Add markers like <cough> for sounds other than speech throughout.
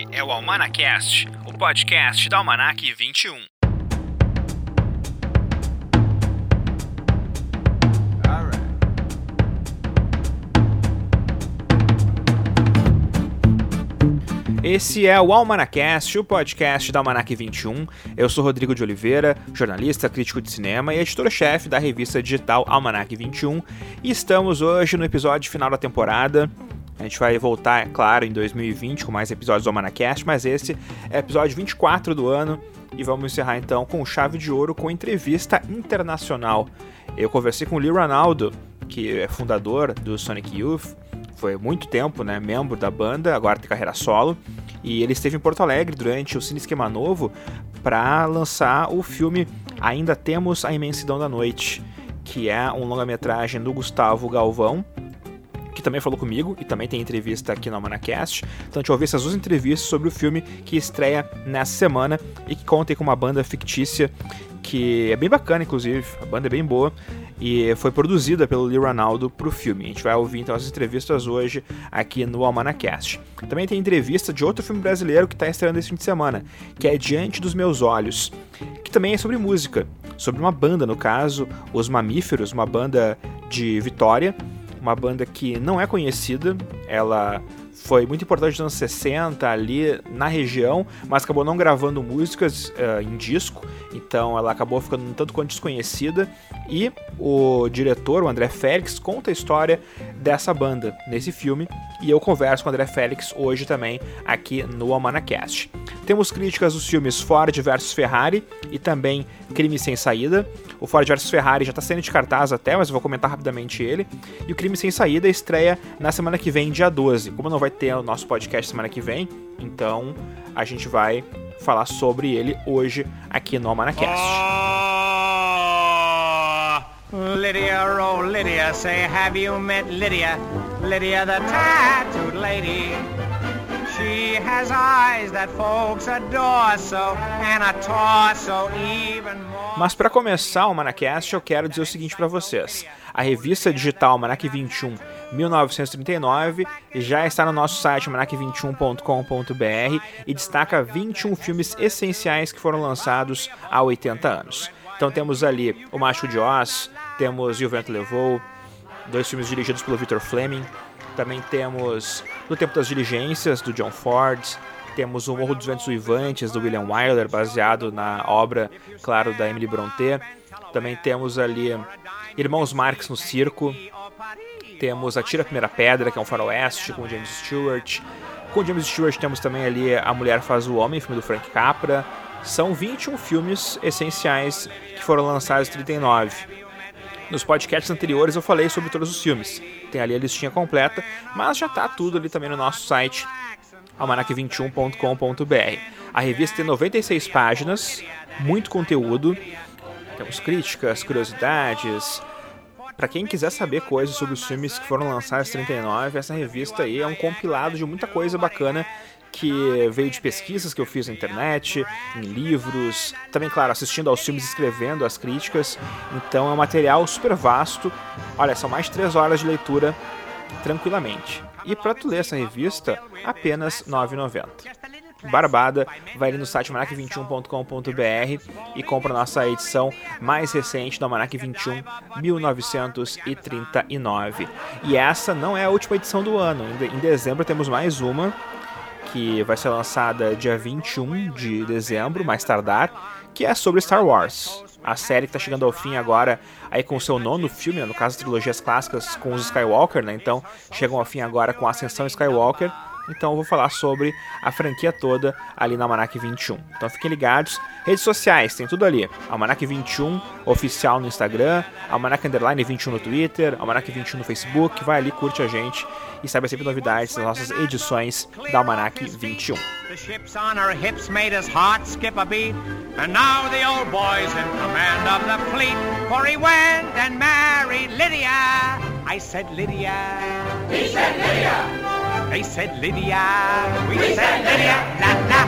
Este é o Almanacast, o podcast da Almanac 21. Esse é o Almanacast, o podcast da Almanac 21. Eu sou Rodrigo de Oliveira, jornalista, crítico de cinema e editor-chefe da revista digital Almanac 21. E estamos hoje no episódio final da temporada. A gente vai voltar, é claro, em 2020 com mais episódios do Almanacast, mas esse é episódio 24 do ano e vamos encerrar então com chave de ouro com entrevista internacional. Eu conversei com o Lee Ronaldo, que é fundador do Sonic Youth, foi muito tempo, né, membro da banda, agora tem carreira solo, e ele esteve em Porto Alegre durante o Cine Esquema Novo para lançar o filme Ainda Temos a Imensidão da Noite, que é um longa-metragem do Gustavo Galvão, que também falou comigo e também tem entrevista aqui no Manacast. Então a gente vai ouvir essas duas entrevistas sobre o filme que estreia nessa semana e que conta com uma banda fictícia que é bem bacana, inclusive. A banda é bem boa e foi produzida pelo Lee Ronaldo para o filme. A gente vai ouvir então as entrevistas hoje aqui no Almanacast. Também tem entrevista de outro filme brasileiro que está estreando esse fim de semana, que é Diante dos Meus Olhos, que também é sobre música, sobre uma banda, no caso, Os Mamíferos, uma banda de Vitória uma banda que não é conhecida, ela foi muito importante nos anos 60 ali na região, mas acabou não gravando músicas uh, em disco, então ela acabou ficando um tanto quanto desconhecida. E o diretor, o André Félix, conta a história dessa banda nesse filme, e eu converso com o André Félix hoje também aqui no Amanacast. Temos críticas dos filmes Ford vs Ferrari e também Crime Sem Saída. O Ford vs Ferrari já está saindo de cartaz até, mas eu vou comentar rapidamente ele. E o Crime Sem Saída estreia na semana que vem, dia 12. Como não vai ter o nosso podcast semana que vem, então a gente vai falar sobre ele hoje aqui no Almanacast. Oh, Lydia, oh Lydia, say have you met Lydia? Lydia the tattooed lady. She has eyes that folks adore so, and a torso even more. Mas para começar o Manacast, eu quero dizer o seguinte para vocês. A revista digital Manac 21 1939 já está no nosso site manac21.com.br e destaca 21 filmes essenciais que foram lançados há 80 anos. Então temos ali O Macho de Oz, temos E o Vento Levou, dois filmes dirigidos pelo Victor Fleming, também temos No Tempo das Diligências, do John Ford. Temos O Morro dos Ventos Uivantes, do William Wyler, baseado na obra, claro, da Emily Brontë. Também temos ali Irmãos Marx no Circo. Temos Atira a Primeira Pedra, que é um faroeste, com James Stewart. Com James Stewart temos também ali A Mulher Faz o Homem, filme do Frank Capra. São 21 filmes essenciais que foram lançados em 39. Nos podcasts anteriores eu falei sobre todos os filmes. Tem ali a listinha completa, mas já está tudo ali também no nosso site almanac21.com.br. A revista tem 96 páginas, muito conteúdo. Temos críticas, curiosidades. Para quem quiser saber coisas sobre os filmes que foram lançados em 39, essa revista aí é um compilado de muita coisa bacana que veio de pesquisas que eu fiz na internet, em livros, também, claro, assistindo aos filmes, escrevendo as críticas. Então é um material super vasto. Olha, são mais de 3 horas de leitura tranquilamente. E para tu ler essa revista, apenas R$ 9,90. Barbada, vai ali no site manac21.com.br e compra nossa edição mais recente do Almanac 21, 1939. E essa não é a última edição do ano, em dezembro temos mais uma, que vai ser lançada dia 21 de dezembro, mais tardar, que é sobre Star Wars. A série que está chegando ao fim agora, aí com o seu nono filme, no caso trilogias clássicas com os Skywalker, né? Então chegam ao fim agora com a Ascensão Skywalker. Então eu vou falar sobre a franquia toda ali na Almanac 21. Então fiquem ligados. Redes sociais, tem tudo ali. Almanac 21 oficial no Instagram, Almanac Underline 21 no Twitter, Almanac 21 no Facebook. Vai ali, curte a gente e saiba sempre novidades das nossas edições da Almanac 21. The ships on our hips made us heart skip a beat. And now the old boy's in command of the fleet. For he went and married Lydia. I said Lydia. He said Lydia. They said Lydia. We, we said Lydia. La, la.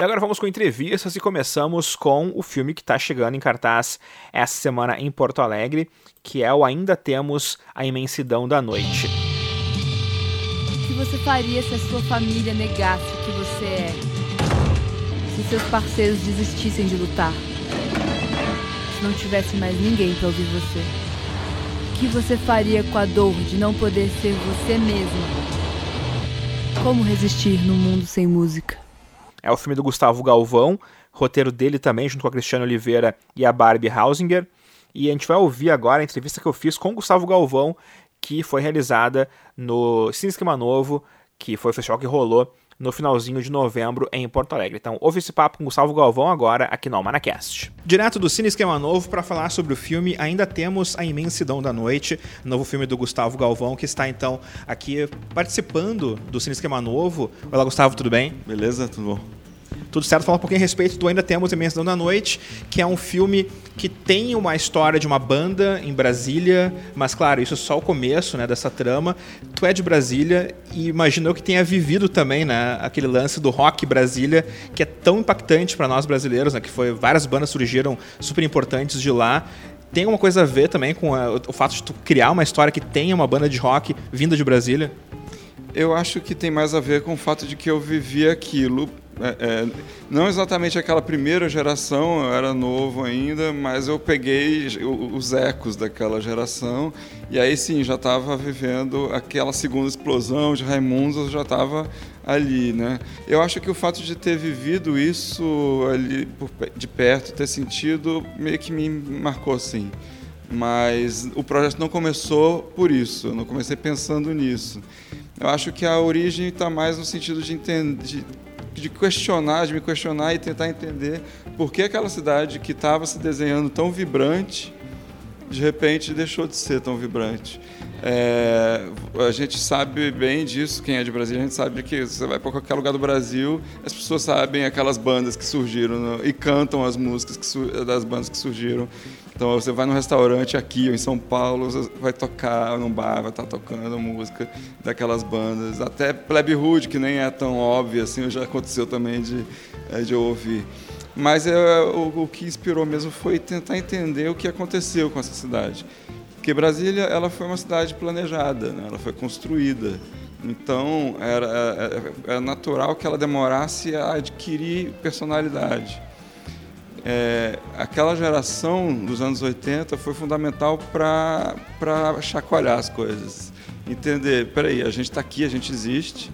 E agora vamos com entrevistas e começamos com o filme que está chegando em cartaz essa semana em Porto Alegre, que é o Ainda Temos a Imensidão da Noite. que você faria se a sua família negasse o que você é? Se seus parceiros desistissem de lutar? Se não tivesse mais ninguém para ouvir você? Que você faria com a dor de não poder ser você mesma? Como resistir no mundo sem música? É o filme do Gustavo Galvão, roteiro dele também, junto com a Cristiane Oliveira e a Barbie Hausinger. E a gente vai ouvir agora a entrevista que eu fiz com o Gustavo Galvão, que foi realizada no Cine Esquema Novo, que foi o festival que rolou no finalzinho de novembro em Porto Alegre. Então, ouve esse papo com Gustavo Galvão agora aqui no Almanacast. Direto do Cine Esquema Novo para falar sobre o filme, ainda temos A Imensidão da Noite, novo filme do Gustavo Galvão, que está então aqui participando do Cine Esquema Novo. Olá, Gustavo, tudo bem? Beleza, tudo bom. Tudo certo, falar um pouquinho a respeito do Ainda Temos Imensidão da Noite, que é um filme que tem uma história de uma banda em Brasília, mas claro, isso é só o começo né, dessa trama. Tu é de Brasília e imaginou que tenha vivido também né, aquele lance do rock Brasília, que é tão impactante para nós brasileiros, né, que foi várias bandas surgiram super importantes de lá. Tem alguma coisa a ver também com a, o fato de tu criar uma história que tenha uma banda de rock vinda de Brasília? Eu acho que tem mais a ver com o fato de que eu vivi aquilo é, é, não exatamente aquela primeira geração, eu era novo ainda, mas eu peguei os ecos daquela geração e aí sim já estava vivendo aquela segunda explosão de Raimundos, eu já estava ali, né? Eu acho que o fato de ter vivido isso ali de perto, ter sentido, meio que me marcou assim. Mas o projeto não começou por isso, eu não comecei pensando nisso. Eu acho que a origem está mais no sentido de entender, de questionar, de me questionar e tentar entender por que aquela cidade que estava se desenhando tão vibrante, de repente deixou de ser tão vibrante. É, a gente sabe bem disso, quem é de Brasília, a gente sabe que você vai para qualquer lugar do Brasil, as pessoas sabem aquelas bandas que surgiram no, e cantam as músicas que, das bandas que surgiram. Então você vai num restaurante aqui ou em São Paulo, vai tocar num bar, vai estar tá tocando música daquelas bandas. Até Plebe Hood, que nem é tão óbvio assim, já aconteceu também de, é, de ouvir. Mas é, o, o que inspirou mesmo foi tentar entender o que aconteceu com essa cidade. Porque Brasília ela foi uma cidade planejada, né? ela foi construída. Então era, era, é, era, é natural que ela demorasse a adquirir personalidade. É, aquela geração dos anos 80 foi fundamental para chacoalhar as coisas. Entender, peraí, a gente está aqui, a gente existe,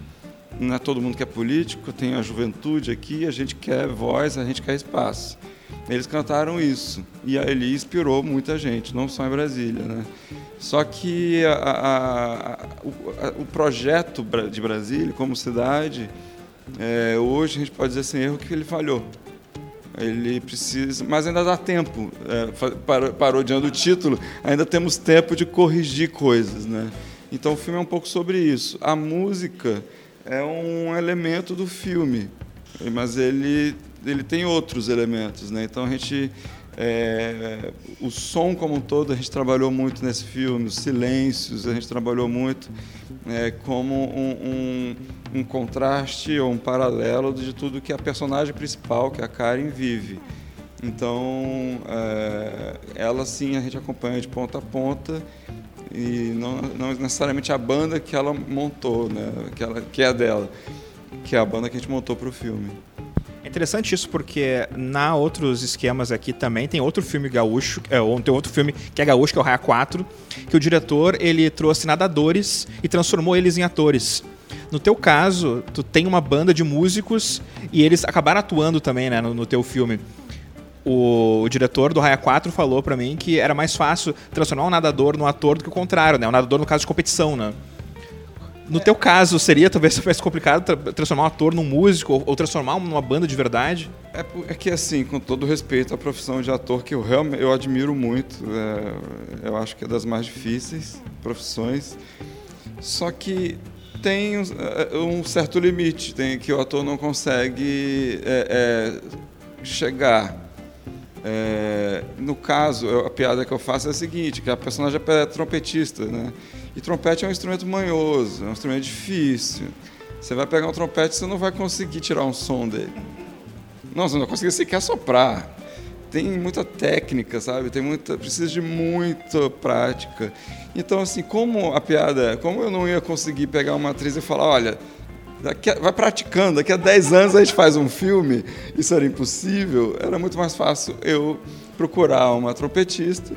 não é todo mundo que é político, tem a juventude aqui, a gente quer voz, a gente quer espaço. Eles cantaram isso e ele inspirou muita gente, não só em Brasília, né? Só que a, a, a, o, o, projeto de Brasília como cidade, é, hoje a gente pode dizer sem erro que ele falhou. Ele precisa, mas ainda dá tempo. É, parodiando o título, ainda temos tempo de corrigir coisas, né? Então o filme é um pouco sobre isso. A música é um elemento do filme, mas ele ele tem outros elementos, né? Então a gente é, o som como um todo a gente trabalhou muito nesse filme, os silêncios a gente trabalhou muito é, como um, um, um, contraste ou um paralelo de tudo que a personagem principal, que é a Karen, vive. Então, é, ela sim a gente acompanha de ponta a ponta e não, não necessariamente a banda que ela montou, né, que, ela, que é dela, que é a banda que a gente montou para o filme. É interessante isso porque na outros esquemas aqui também tem outro filme gaúcho, é, tem outro filme que é gaúcho, que é o Raia 4, que o diretor ele trouxe nadadores e transformou eles em atores. No teu caso, tu tem uma banda de músicos e eles acabaram atuando também, né, no, no teu filme. O, o, diretor do Raia 4 falou para mim que era mais fácil transformar um nadador no ator do que o contrário, né? Um nadador no caso de competição, né? No teu caso, seria talvez mais complicado tra transformar um ator num músico ou, ou transformar numa banda de verdade? É, é, que, assim, com todo respeito à profissão de ator, que eu realmente eu admiro muito, é, eu acho que é das mais difíceis profissões, só que tem um, é, um certo limite, tem que o ator não consegue é, é chegar. É, no caso, a piada que eu faço é a seguinte, que a personagem é trompetista, né? E trompete é um instrumento manhoso, é um instrumento difícil. Você vai pegar um trompete, você não vai conseguir tirar um som dele. Não, você não vai conseguir sequer soprar. tem muita técnica, sabe? Tem muita, precisa de muita prática. Então, assim, como a piada, como eu não ia conseguir pegar uma atriz e falar, olha, daqui a, vai praticando, daqui a 10 anos a gente faz um filme, isso era impossível, era muito mais fácil eu procurar uma trompetista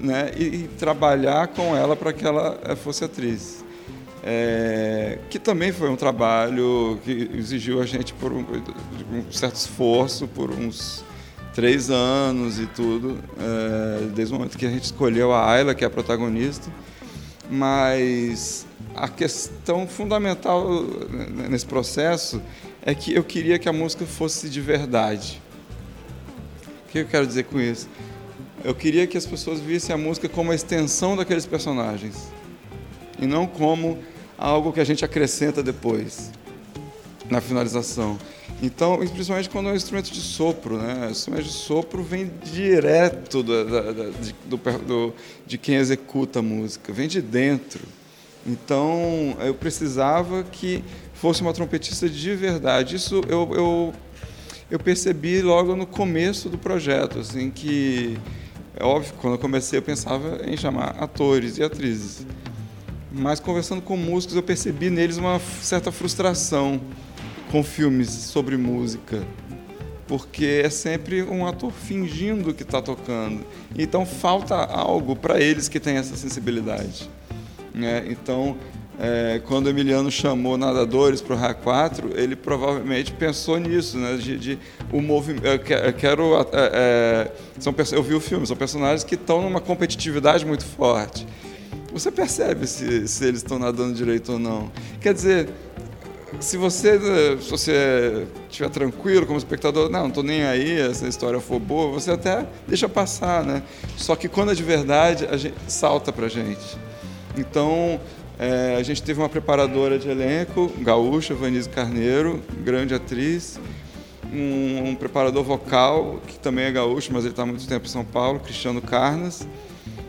né, e, e trabalhar com ela para que ela eh, fosse atriz. É, que também foi um trabalho que exigiu a gente por um, um certo esforço, por uns três anos e tudo, é, desde o momento que a gente escolheu a Ayla, que é a protagonista. Mas a questão fundamental nesse processo é que eu queria que a música fosse de verdade. O que eu quero dizer com isso? Eu queria que as pessoas vissem a música como a extensão daqueles personagens e não como algo que a gente acrescenta depois na finalização. Então, principalmente quando é um instrumento de sopro, né? O instrumento de sopro vem direto da, da, da, de, do, do, de quem executa a música, vem de dentro. Então, eu precisava que fosse uma trompetista de verdade. Isso eu, eu, eu percebi logo no começo do projeto, assim, que é óbvio, quando eu comecei eu pensava em chamar atores e atrizes. Mas conversando com músicos, eu percebi neles uma certa frustração com filmes sobre música. Porque é sempre um ator fingindo que está tocando. Então falta algo para eles que têm essa sensibilidade. Né? Então, é, quando Emiliano chamou nadadores para o RA 4, ele provavelmente pensou nisso, né? De, de o movimento. Eu quero. É, é, são, eu vi o filme, são personagens que estão numa competitividade muito forte. Você percebe se, se eles estão nadando direito ou não. Quer dizer, se você, se você estiver tranquilo como espectador, não, estou nem aí, essa história for boa, você até deixa passar, né? Só que quando é de verdade, a gente salta para gente. Então, é, a gente teve uma preparadora de elenco, gaúcha, Vanise Carneiro, grande atriz, um, um, preparador vocal, que também é gaúcho, mas ele está há muito tempo em São Paulo, Cristiano Carnas,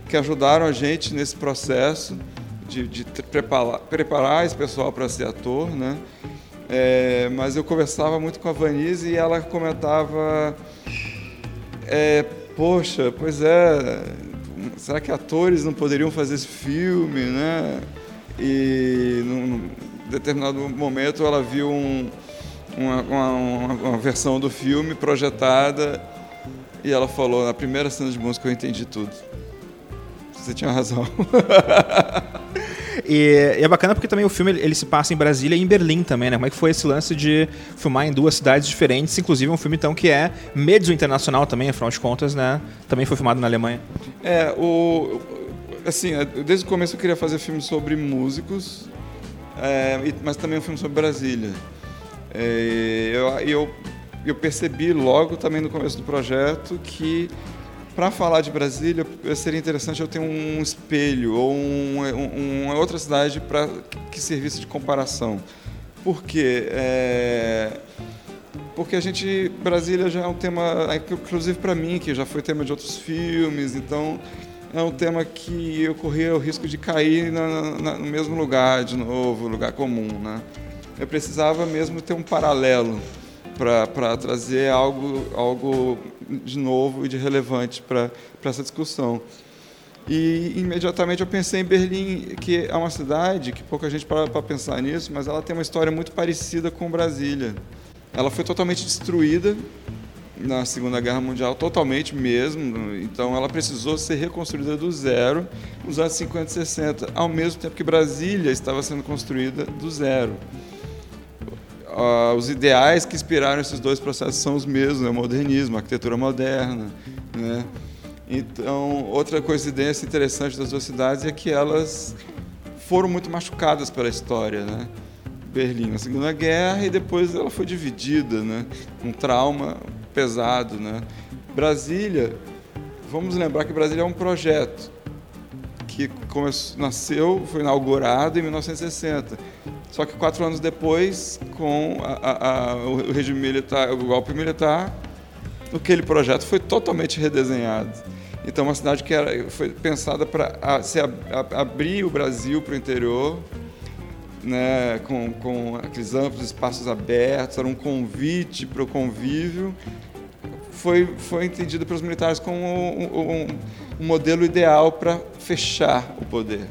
que ajudaram a gente nesse processo de, de preparar, preparar esse pessoal para ser ator, né? É, mas eu conversava muito com a Vanise e ela comentava, é, poxa, pois é, será que atores não poderiam fazer esse filme, né? E num determinado momento ela viu um, uma, uma, uma, versão do filme projetada e ela falou, na primeira cena de música eu entendi tudo. Você tinha razão. <laughs> E, e, é bacana porque também o filme ele se passa em Brasília e em Berlim também, né? Como é que foi esse lance de filmar em duas cidades diferentes, inclusive um filme então que é medio internacional também, afinal de contas, né? Também foi filmado na Alemanha. É, o assim, é, desde o começo eu queria fazer filme sobre músicos, é, mas também um filme sobre Brasília. É, eu, eu, eu percebi logo também no começo do projeto que para falar de Brasília seria interessante eu ter um espelho ou um, um, uma outra cidade para que servisse de comparação. Por quê? É, porque a gente Brasília já é um tema, inclusive para mim que já foi tema de outros filmes, então é um tema que eu corria o risco de cair na, na, no mesmo lugar de novo, lugar comum, né? Eu precisava mesmo ter um paralelo para trazer algo, algo de novo e de relevante para essa discussão. E imediatamente eu pensei em Berlim, que é uma cidade que pouca gente para para pensar nisso, mas ela tem uma história muito parecida com Brasília. Ela foi totalmente destruída na Segunda Guerra Mundial, totalmente mesmo. Então ela precisou ser reconstruída do zero nos anos 50 e 60, ao mesmo tempo que Brasília estava sendo construída do zero. Uh, os ideais que inspiraram esses dois processos são os mesmos, né? o modernismo, a arquitetura moderna. Né? Então, outra coincidência interessante das duas cidades é que elas foram muito machucadas pela história. Né? Berlim na Segunda Guerra e depois ela foi dividida, né? um trauma pesado. Né? Brasília, vamos lembrar que Brasília é um projeto que começou, nasceu, foi inaugurado em 1960. Só que quatro anos depois, com a, a, o regime militar, o golpe militar, aquele projeto foi totalmente redesenhado. Então, uma cidade que era, foi pensada para abrir o Brasil para o interior, né, com, com aqueles amplos espaços abertos, era um convite para o convívio, foi, foi entendida pelos militares como um, um, um modelo ideal para fechar o poder.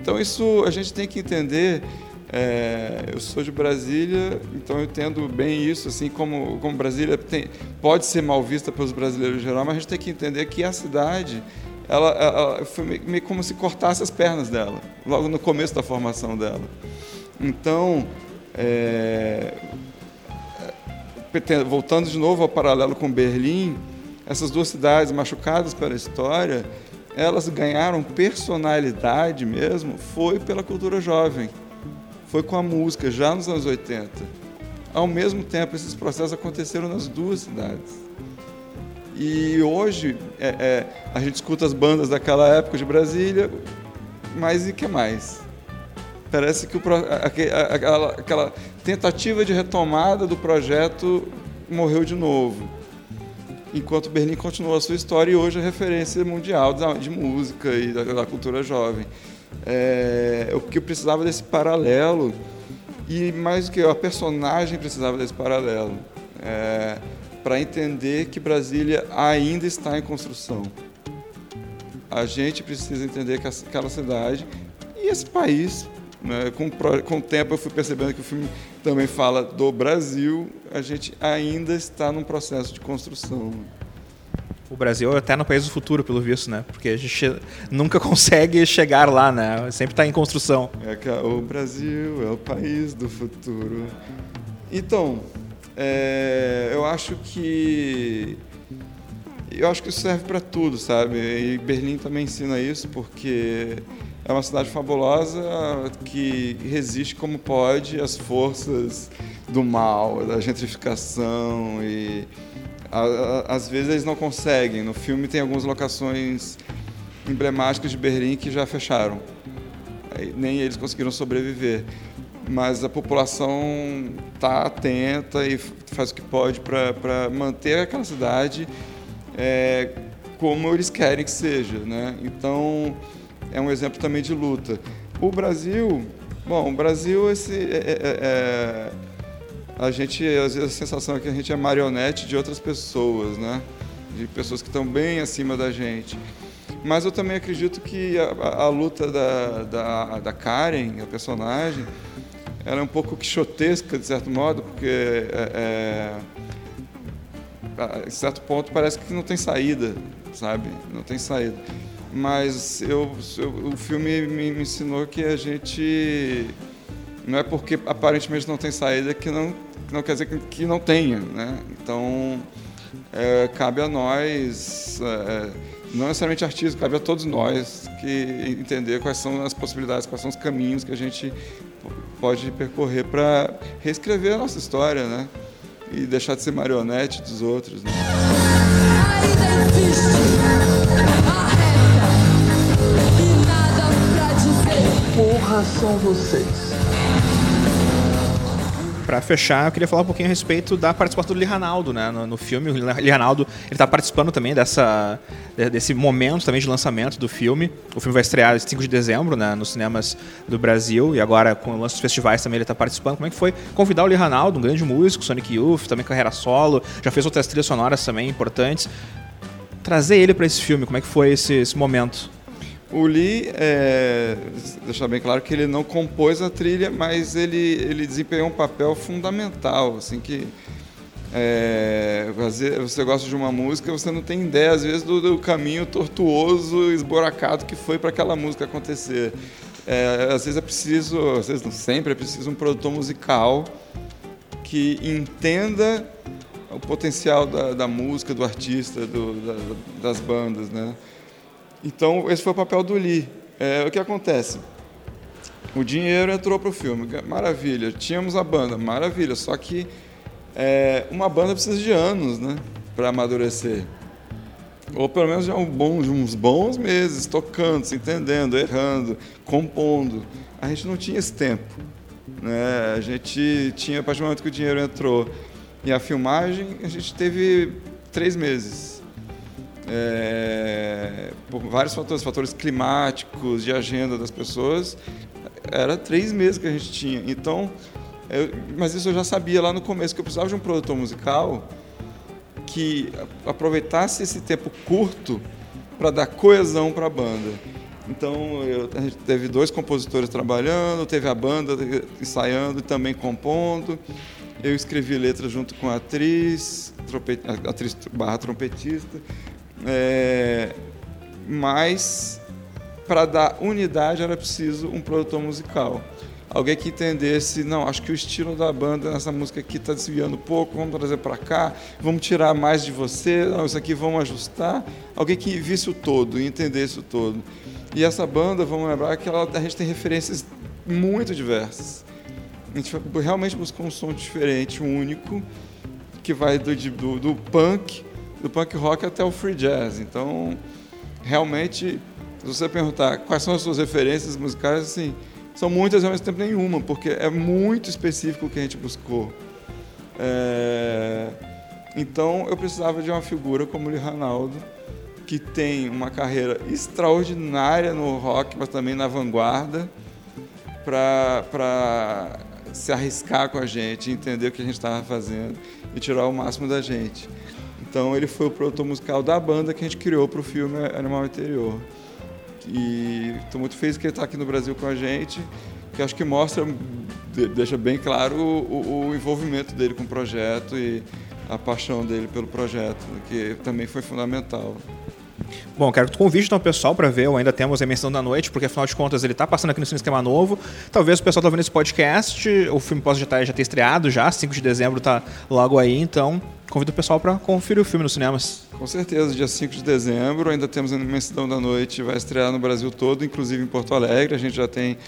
Então isso a gente tem que entender. É, eu sou de Brasília, então eu entendo bem isso, assim como, como Brasília tem, pode ser mal vista pelos brasileiros em geral, mas a gente tem que entender que a cidade ela, ela foi meio como se cortasse as pernas dela, logo no começo da formação dela. Então, é, voltando de novo ao paralelo com Berlim, essas duas cidades machucadas pela história, elas ganharam personalidade mesmo, foi pela cultura jovem, foi com a música, já nos anos 80. Ao mesmo tempo, esses processos aconteceram nas duas cidades. E hoje, é, é, a gente escuta as bandas daquela época de Brasília, mas e que mais? Parece que o, aquela, aquela tentativa de retomada do projeto morreu de novo. Enquanto Berlim continuou a sua história e hoje é referência mundial de música e da, cultura jovem. É, o que eu precisava desse paralelo e mais do que a personagem precisava desse paralelo é, para entender que Brasília ainda está em construção. A gente precisa entender que aquela cidade e esse país né? Com, com o tempo eu fui percebendo que o filme também fala do Brasil, a gente ainda está num processo de construção. O Brasil é até no país do futuro, pelo visto, né? Porque a gente nunca <laughs> consegue chegar lá, né? Sempre está em construção. É que o Brasil é o país do futuro. Então, é, eu acho que eu acho que isso serve para tudo, sabe? E Berlim também ensina isso, porque é uma cidade fabulosa que resiste como pode às forças do mal, da gentrificação e a, a, às vezes eles não conseguem. No filme tem algumas locações emblemáticas de Berlim que já fecharam. Nem eles conseguiram sobreviver. Mas a população está atenta e faz o que pode para manter aquela cidade é, como eles querem que seja. Né? Então, é um exemplo também de luta. O Brasil, bom, o Brasil, esse, é, é, é, é, a gente, às vezes a sensação é que a gente é marionete de outras pessoas, né? De pessoas que estão bem acima da gente. Mas eu também acredito que a, a, luta da, da, da, Karen, a personagem, ela é um pouco quixotesca, de certo modo, porque é, é, a certo ponto parece que não tem saída, sabe? Não tem saída mas eu, eu, o filme me, me, ensinou que a gente não é porque aparentemente não tem saída que não, não quer dizer que, que não tenha, né? Então é, cabe a nós, é, não necessariamente artistas, cabe a todos nós que entender quais são as possibilidades, quais são os caminhos que a gente pode percorrer para reescrever a nossa história, né? E deixar de ser marionete dos outros. Né? São vocês? Para fechar, eu queria falar um pouquinho a respeito da participação do Lee Ranaldo, né, no, no filme. O Lee Ranaldo, ele tá participando também dessa desse momento também de lançamento do filme. O filme vai estrear 5 de dezembro, né, nos cinemas do Brasil e agora com o lance dos festivais também ele está participando. Como é que foi convidar o Lee Ranaldo, um grande músico, Sonic Youth, também carreira solo, já fez outras trilhas sonoras também importantes. Trazer ele para esse filme, como é que foi esse, esse momento? O Lee, é, deixar bem claro que ele não compôs a trilha, mas ele, ele desempenhou um papel fundamental, assim que é, você gosta de uma música, você não tem ideia às vezes do, do caminho tortuoso, esboracado que foi para aquela música acontecer. É, às vezes é preciso, às vezes não sempre é preciso um produtor musical que entenda o potencial da, da música, do artista, do, da, das bandas, né? Então, esse foi o papel do Lee. É, o que acontece? O dinheiro entrou para o filme, maravilha. Tínhamos a banda, maravilha. Só que é, uma banda precisa de anos né, para amadurecer. Ou pelo menos já um bom, uns bons meses tocando, se entendendo, errando, compondo. A gente não tinha esse tempo. Né? A gente tinha, a partir do momento que o dinheiro entrou e a filmagem, a gente teve três meses é, por vários fatores, fatores climáticos, de agenda das pessoas, era três meses que a gente tinha. Então, eu, mas isso eu já sabia lá no começo, que eu precisava de um produtor musical que aproveitasse esse tempo curto para dar coesão para a banda. Então eu, a gente teve dois compositores trabalhando, teve a banda ensaiando e também compondo. Eu escrevi letras junto com a atriz, trompet, atriz barra trompetista. É, mas para dar unidade era preciso um produtor musical. Alguém que entendesse, não, acho que o estilo da banda nessa música aqui está desviando um pouco, vamos trazer para cá, vamos tirar mais de você, não, isso aqui vamos ajustar. Alguém que visse o todo entendesse o todo. E essa banda, vamos lembrar que ela, a gente tem referências muito diversas. A gente realmente buscou um som diferente, único, que vai do, do, do punk, do punk rock até o free jazz. Então, realmente, se você perguntar quais são as suas referências musicais, assim, são muitas ao mesmo tempo nenhuma, porque é muito específico o que a gente buscou. É... Então, eu precisava de uma figura como o Lee Ranaldo, que tem uma carreira extraordinária no rock, mas também na vanguarda, para se arriscar com a gente, entender o que a gente estava fazendo e tirar o máximo da gente. Então ele foi o produtor musical da banda que a gente criou para o filme Animal Interior. E estou muito feliz que ele está aqui no Brasil com a gente, que acho que mostra, deixa bem claro o, o envolvimento dele com o projeto e a paixão dele pelo projeto, que também foi fundamental. Bom, quero que tu convide então o pessoal para ver, ainda temos a emissão da noite, porque afinal de contas ele está passando aqui no Cine Esquema Novo. Talvez o pessoal tá vendo esse podcast, o filme possa já, tá, já ter estreado já, 5 de dezembro está logo aí, então convido o pessoal para conferir o filme nos cinemas. Com certeza, dia 5 de dezembro, ainda temos a imensidão da noite, vai estrear no Brasil todo, inclusive em Porto Alegre. A gente já tem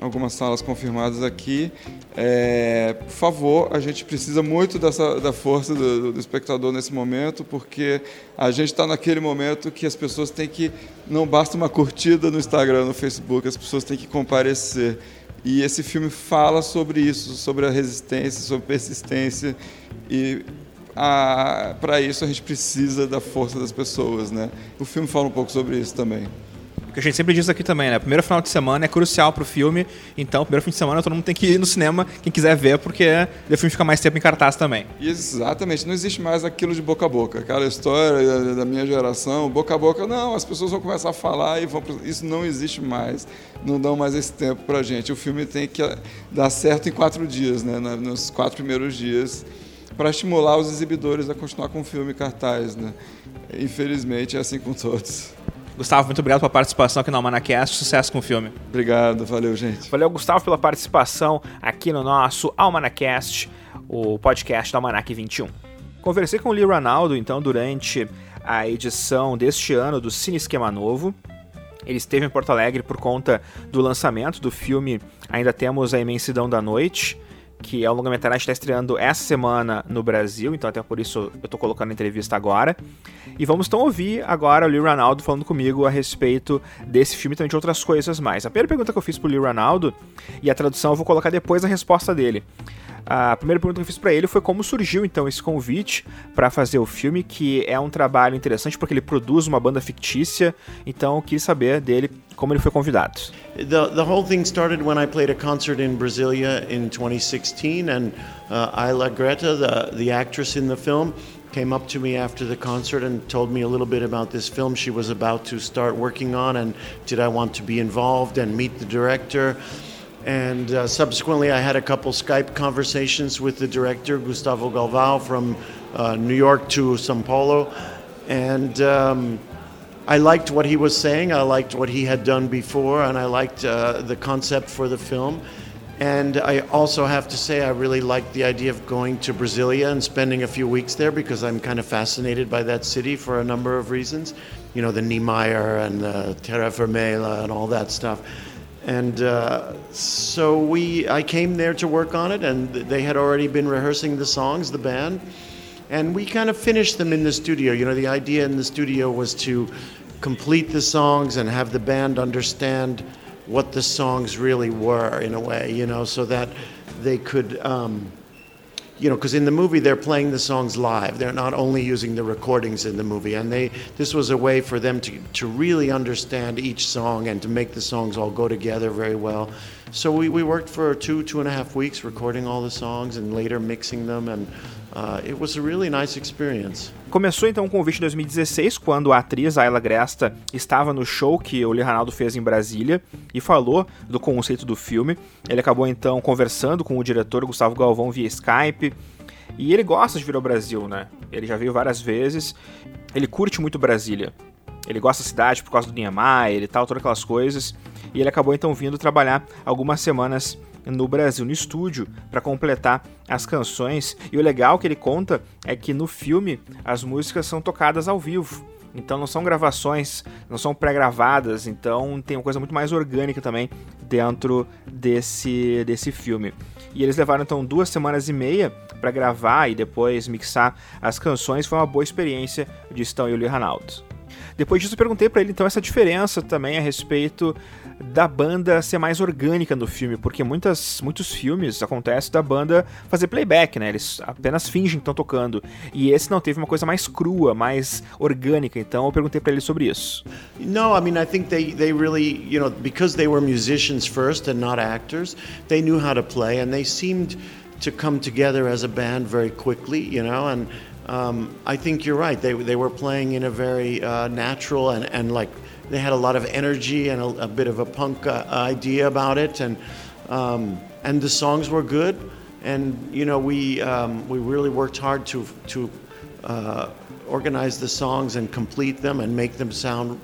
algumas salas confirmadas aqui. É, por favor, a gente precisa muito dessa, da força do, do espectador nesse momento, porque a gente está naquele momento que as pessoas têm que. Não basta uma curtida no Instagram, no Facebook, as pessoas têm que comparecer. E esse filme fala sobre isso, sobre a resistência, sobre persistência. E para isso a gente precisa da força das pessoas. Né? O filme fala um pouco sobre isso também que a gente sempre diz aqui também, né? Primeiro final de semana é crucial pro filme, então primeiro fim de semana todo mundo tem que ir no cinema, quem quiser ver, porque o filme fica mais tempo em cartaz também. Exatamente, não existe mais aquilo de boca a boca, aquela história da minha geração, boca a boca, não, as pessoas vão começar a falar e vão. Isso não existe mais, não dão mais esse tempo pra gente. O filme tem que dar certo em quatro dias, né? Nos quatro primeiros dias para estimular os exibidores a continuar com o filme cartaz. Né? Infelizmente é assim com todos. Gustavo, muito obrigado pela participação aqui no Almanacast. Sucesso com o filme. Obrigado, valeu, gente. Valeu, Gustavo, pela participação aqui no nosso Almanacast, o podcast do Almanac 21. Conversei com o Lee Ronaldo, então, durante a edição deste ano do Cine Esquema Novo. Ele esteve em Porto Alegre por conta do lançamento do filme Ainda Temos a Imensidão da Noite, que é um longa-metragem que está estreando essa semana no Brasil, então até por isso eu estou colocando a entrevista agora. E vamos então ouvir agora o Lee Ronaldo falando comigo a respeito desse filme e também de outras coisas mais. A primeira pergunta que eu fiz pro Lee Ronaldo, e a tradução eu vou colocar depois a resposta dele. A primeira pergunta que eu fiz para ele foi como surgiu então esse convite para fazer o filme, que é um trabalho interessante porque ele produz uma banda fictícia. Então eu queria saber dele como ele foi convidado. The, the whole thing started when I played a concert in Brasilia in 2016 and uh, Ayla Greta, the, the actress in the film, came up to me after the concert and told me a little bit about this film she was about to start working on and did I want to be involved and meet the director. And uh, subsequently, I had a couple Skype conversations with the director, Gustavo Galvao, from uh, New York to Sao Paulo. And um, I liked what he was saying, I liked what he had done before, and I liked uh, the concept for the film. And I also have to say, I really liked the idea of going to Brasilia and spending a few weeks there because I'm kind of fascinated by that city for a number of reasons. You know, the Niemeyer and the Terra Vermelha and all that stuff. And uh, so we, I came there to work on it, and they had already been rehearsing the songs, the band, and we kind of finished them in the studio. You know, the idea in the studio was to complete the songs and have the band understand what the songs really were in a way, you know, so that they could. Um, you know, because in the movie they're playing the songs live. They're not only using the recordings in the movie, and they this was a way for them to to really understand each song and to make the songs all go together very well. So we, we worked for two two and a half weeks recording all the songs and later mixing them, and uh. Começou então o convite em 2016, quando a atriz Ayla Gresta estava no show que o Lee Ranaldo fez em Brasília e falou do conceito do filme. Ele acabou então conversando com o diretor Gustavo Galvão via Skype. E ele gosta de vir ao Brasil, né? Ele já veio várias vezes. Ele curte muito Brasília. Ele gosta da cidade por causa do Niemeyer e tal, todas aquelas coisas. E ele acabou então vindo trabalhar algumas semanas no Brasil, no estúdio, para completar as canções. E o legal que ele conta é que no filme as músicas são tocadas ao vivo. Então não são gravações, não são pré-gravadas, então tem uma coisa muito mais orgânica também dentro desse, desse filme. E eles levaram então duas semanas e meia para gravar e depois mixar as canções. Foi uma boa experiência, de Stan e o Lee Ranaldo. Depois disso, eu perguntei para ele então essa diferença também a respeito da banda ser mais orgânica no filme, porque muitas, muitos filmes acontece da banda fazer playback, né? Eles apenas fingem que estão tocando. E esse não teve uma coisa mais crua, mais orgânica. Então eu perguntei para ele sobre isso. No, I mean I think they they really, you know, because they were musicians first and not actors, they knew how to play and they seemed to come together as a band very quickly, you know, and um, I think you're right. They, they were playing in a very uh, natural and, and like they had a lot of energy and a, a bit of a punk uh, idea about it, and um, and the songs were good. And you know we um, we really worked hard to to uh, organize the songs and complete them and make them sound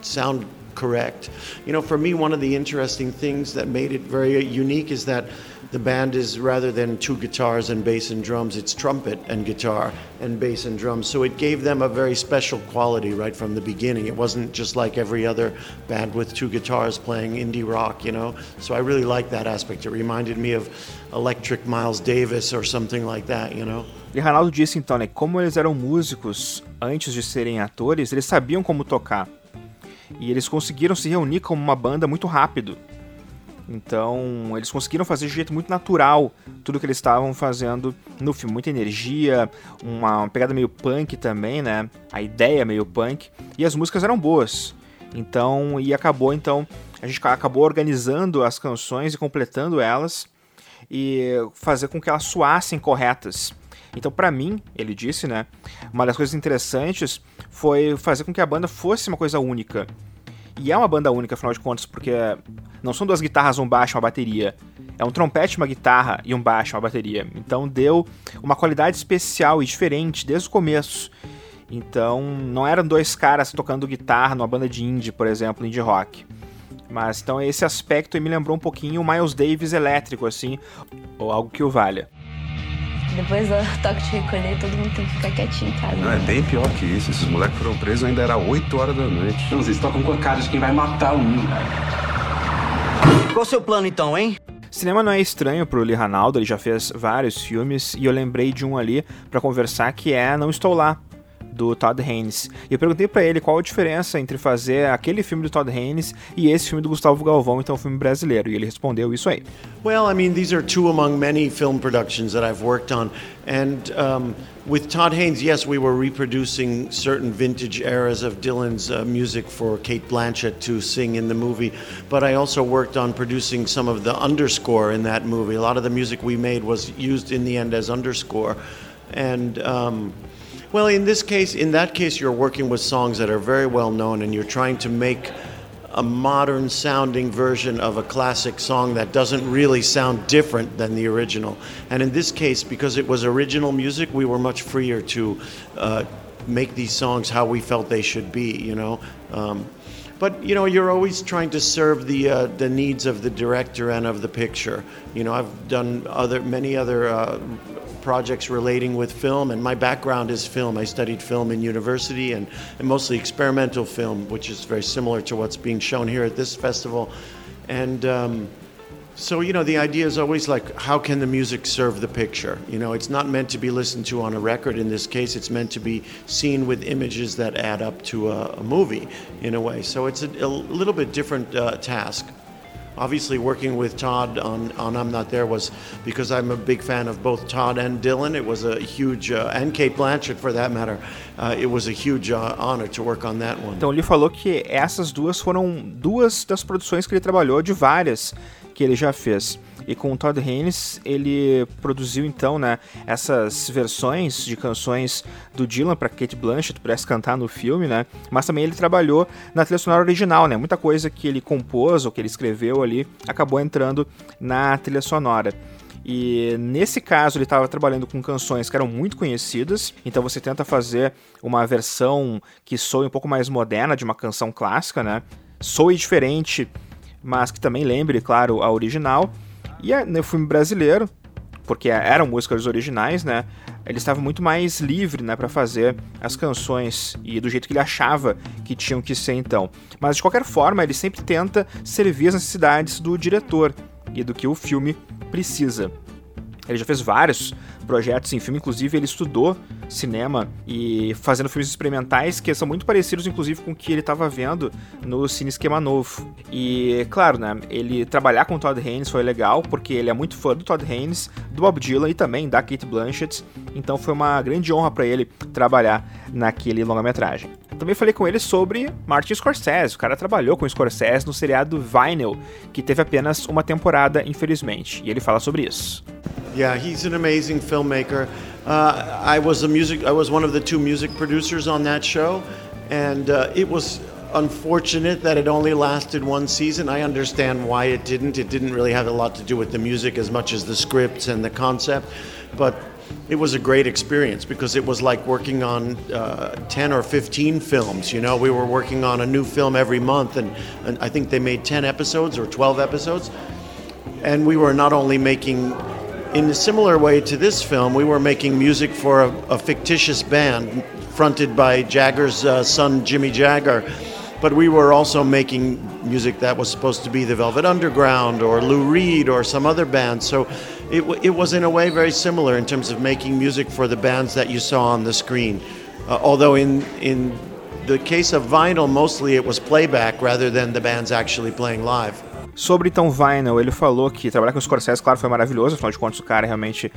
sound correct. You know, for me, one of the interesting things that made it very unique is that the band is rather than two guitars and bass and drums, it's trumpet and guitar and bass and drums. So it gave them a very special quality right from the beginning. It wasn't just like every other band with two guitars playing indie rock, you know. So I really liked that aspect. It reminded me of Electric Miles Davis or something like that, you know. E Ronaldo disse então, né, como eles eram músicos antes de serem atores, eles sabiam como tocar. E eles conseguiram se reunir como uma banda muito rápido. Então, eles conseguiram fazer de jeito muito natural tudo que eles estavam fazendo no filme. Muita energia, uma pegada meio punk também, né? A ideia meio punk. E as músicas eram boas. Então, e acabou, então, a gente acabou organizando as canções e completando elas e fazer com que elas soassem corretas. Então, para mim, ele disse, né? Uma das coisas interessantes foi fazer com que a banda fosse uma coisa única. E é uma banda única, afinal de contas, porque não são duas guitarras, um baixo, uma bateria. É um trompete, uma guitarra e um baixo, uma bateria. Então deu uma qualidade especial e diferente desde o começo. Então não eram dois caras tocando guitarra numa banda de indie, por exemplo, indie rock. Mas então esse aspecto me lembrou um pouquinho o Miles Davis elétrico, assim, ou algo que o valha. Depois do <laughs> toque de recolher, todo mundo tem que ficar quietinho em casa. Não, é bem pior que isso. Esses moleques foram presos ainda era 8 horas da noite. Não, vocês tocam com a cara de quem vai matar um. Qual o seu plano então, hein? Cinema não é estranho pro Lee Ranaldo, ele já fez vários filmes e eu lembrei de um ali para conversar que é Não Estou Lá, do Todd Haynes. E eu perguntei para ele qual a diferença entre fazer aquele filme do Todd Haynes e esse filme do Gustavo Galvão, então um filme brasileiro. E ele respondeu isso aí. Well, I mean, these are two among many film productions that I've worked on, and um, with Todd Haynes, yes, we were reproducing certain vintage eras of Dylan's uh, music for Kate Blanchett to sing in the movie, but I also worked on producing some of the underscore in that movie. A lot of the music we made was used in the end as underscore, and. Um, well, in this case, in that case, you're working with songs that are very well known, and you're trying to make a modern sounding version of a classic song that doesn't really sound different than the original. And in this case, because it was original music, we were much freer to uh, make these songs how we felt they should be, you know. Um, but you know, you're always trying to serve the uh, the needs of the director and of the picture. You know, I've done other many other uh, projects relating with film, and my background is film. I studied film in university and, and mostly experimental film, which is very similar to what's being shown here at this festival. And um, so, you know, the idea is always like, how can the music serve the picture? You know, it's not meant to be listened to on a record in this case, it's meant to be seen with images that add up to a, a movie in a way. So it's a, a little bit different uh, task obviously working with Todd on, on I'm Not There was because I'm a big fan of both Todd and Dylan. It was a huge, uh, and Kate Blanchett for that matter. Uh, it was a huge uh, honor to work on that one. Então ele falou que essas duas foram duas das produções que ele trabalhou de várias que ele já fez. E com o Todd Haynes, ele produziu então, né, essas versões de canções do Dylan para Kate Blanchett pudesse cantar no filme, né? Mas também ele trabalhou na trilha sonora original, né? Muita coisa que ele compôs ou que ele escreveu ali acabou entrando na trilha sonora. E nesse caso ele estava trabalhando com canções que eram muito conhecidas, então você tenta fazer uma versão que soe um pouco mais moderna de uma canção clássica, né? Soe diferente, mas que também lembre, claro, a original. E no filme brasileiro, porque eram músicas originais, né? Ele estava muito mais livre, né, para fazer as canções e do jeito que ele achava que tinham que ser então. Mas de qualquer forma, ele sempre tenta servir as necessidades do diretor e do que o filme precisa. Ele já fez vários projetos em filme, inclusive ele estudou cinema e fazendo filmes experimentais que são muito parecidos, inclusive, com o que ele estava vendo no Cine Esquema Novo. E, claro, né, ele trabalhar com o Todd Haynes foi legal, porque ele é muito fã do Todd Haynes, do Bob Dylan e também da Kate Blanchett, então foi uma grande honra para ele trabalhar naquele longa-metragem. Também falei com ele sobre Martin Scorsese. O cara trabalhou com Scorsese no seriado Vinyl, que teve apenas uma temporada, infelizmente. E ele fala sobre isso. Yeah, he's an amazing filmmaker. Uh, I was a music. I was one of the two music producers on that show, and uh, it was unfortunate that it only lasted one season. I understand why it didn't. It didn't really have a lot to do with the music as much as the scripts and the concept, but it was a great experience because it was like working on uh, 10 or 15 films. You know, we were working on a new film every month, and, and I think they made 10 episodes or 12 episodes. And we were not only making, in a similar way to this film, we were making music for a, a fictitious band fronted by Jagger's uh, son, Jimmy Jagger. But we were also making music that was supposed to be the Velvet Underground or Lou Reed or some other band. So it, it was in a way very similar in terms of making music for the bands that you saw on the screen. Uh, although in in the case of vinyl, mostly it was playback rather than the bands actually playing live. Sobre então Vinyl, ele falou que trabalhar com o Scorsese, claro, foi maravilhoso, afinal de contas o cara realmente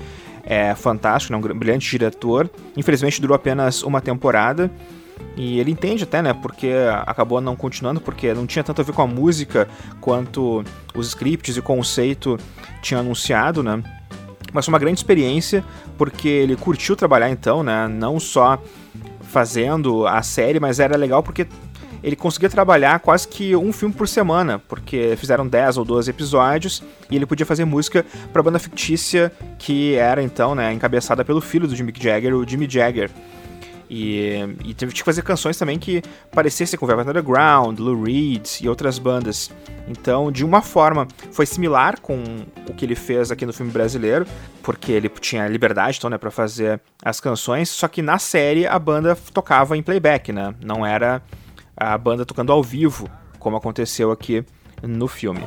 é fantástico, é um brilhante diretor. Infelizmente durou apenas uma temporada. E ele entende até, né? Porque acabou não continuando, porque não tinha tanto a ver com a música quanto os scripts e conceito tinha anunciado, né? Mas foi uma grande experiência, porque ele curtiu trabalhar então, né? Não só fazendo a série, mas era legal porque ele conseguia trabalhar quase que um filme por semana, porque fizeram 10 ou 12 episódios e ele podia fazer música para a banda fictícia que era então, né, encabeçada pelo filho do Jimmy Jagger, o Jimmy Jagger. E, e teve que fazer canções também que parecessem com Velvet Underground, Lou Reed e outras bandas. Então, de uma forma, foi similar com o que ele fez aqui no filme brasileiro, porque ele tinha liberdade, então, né, para fazer as canções. Só que na série a banda tocava em playback, né? Não era a banda tocando ao vivo, como aconteceu aqui no filme.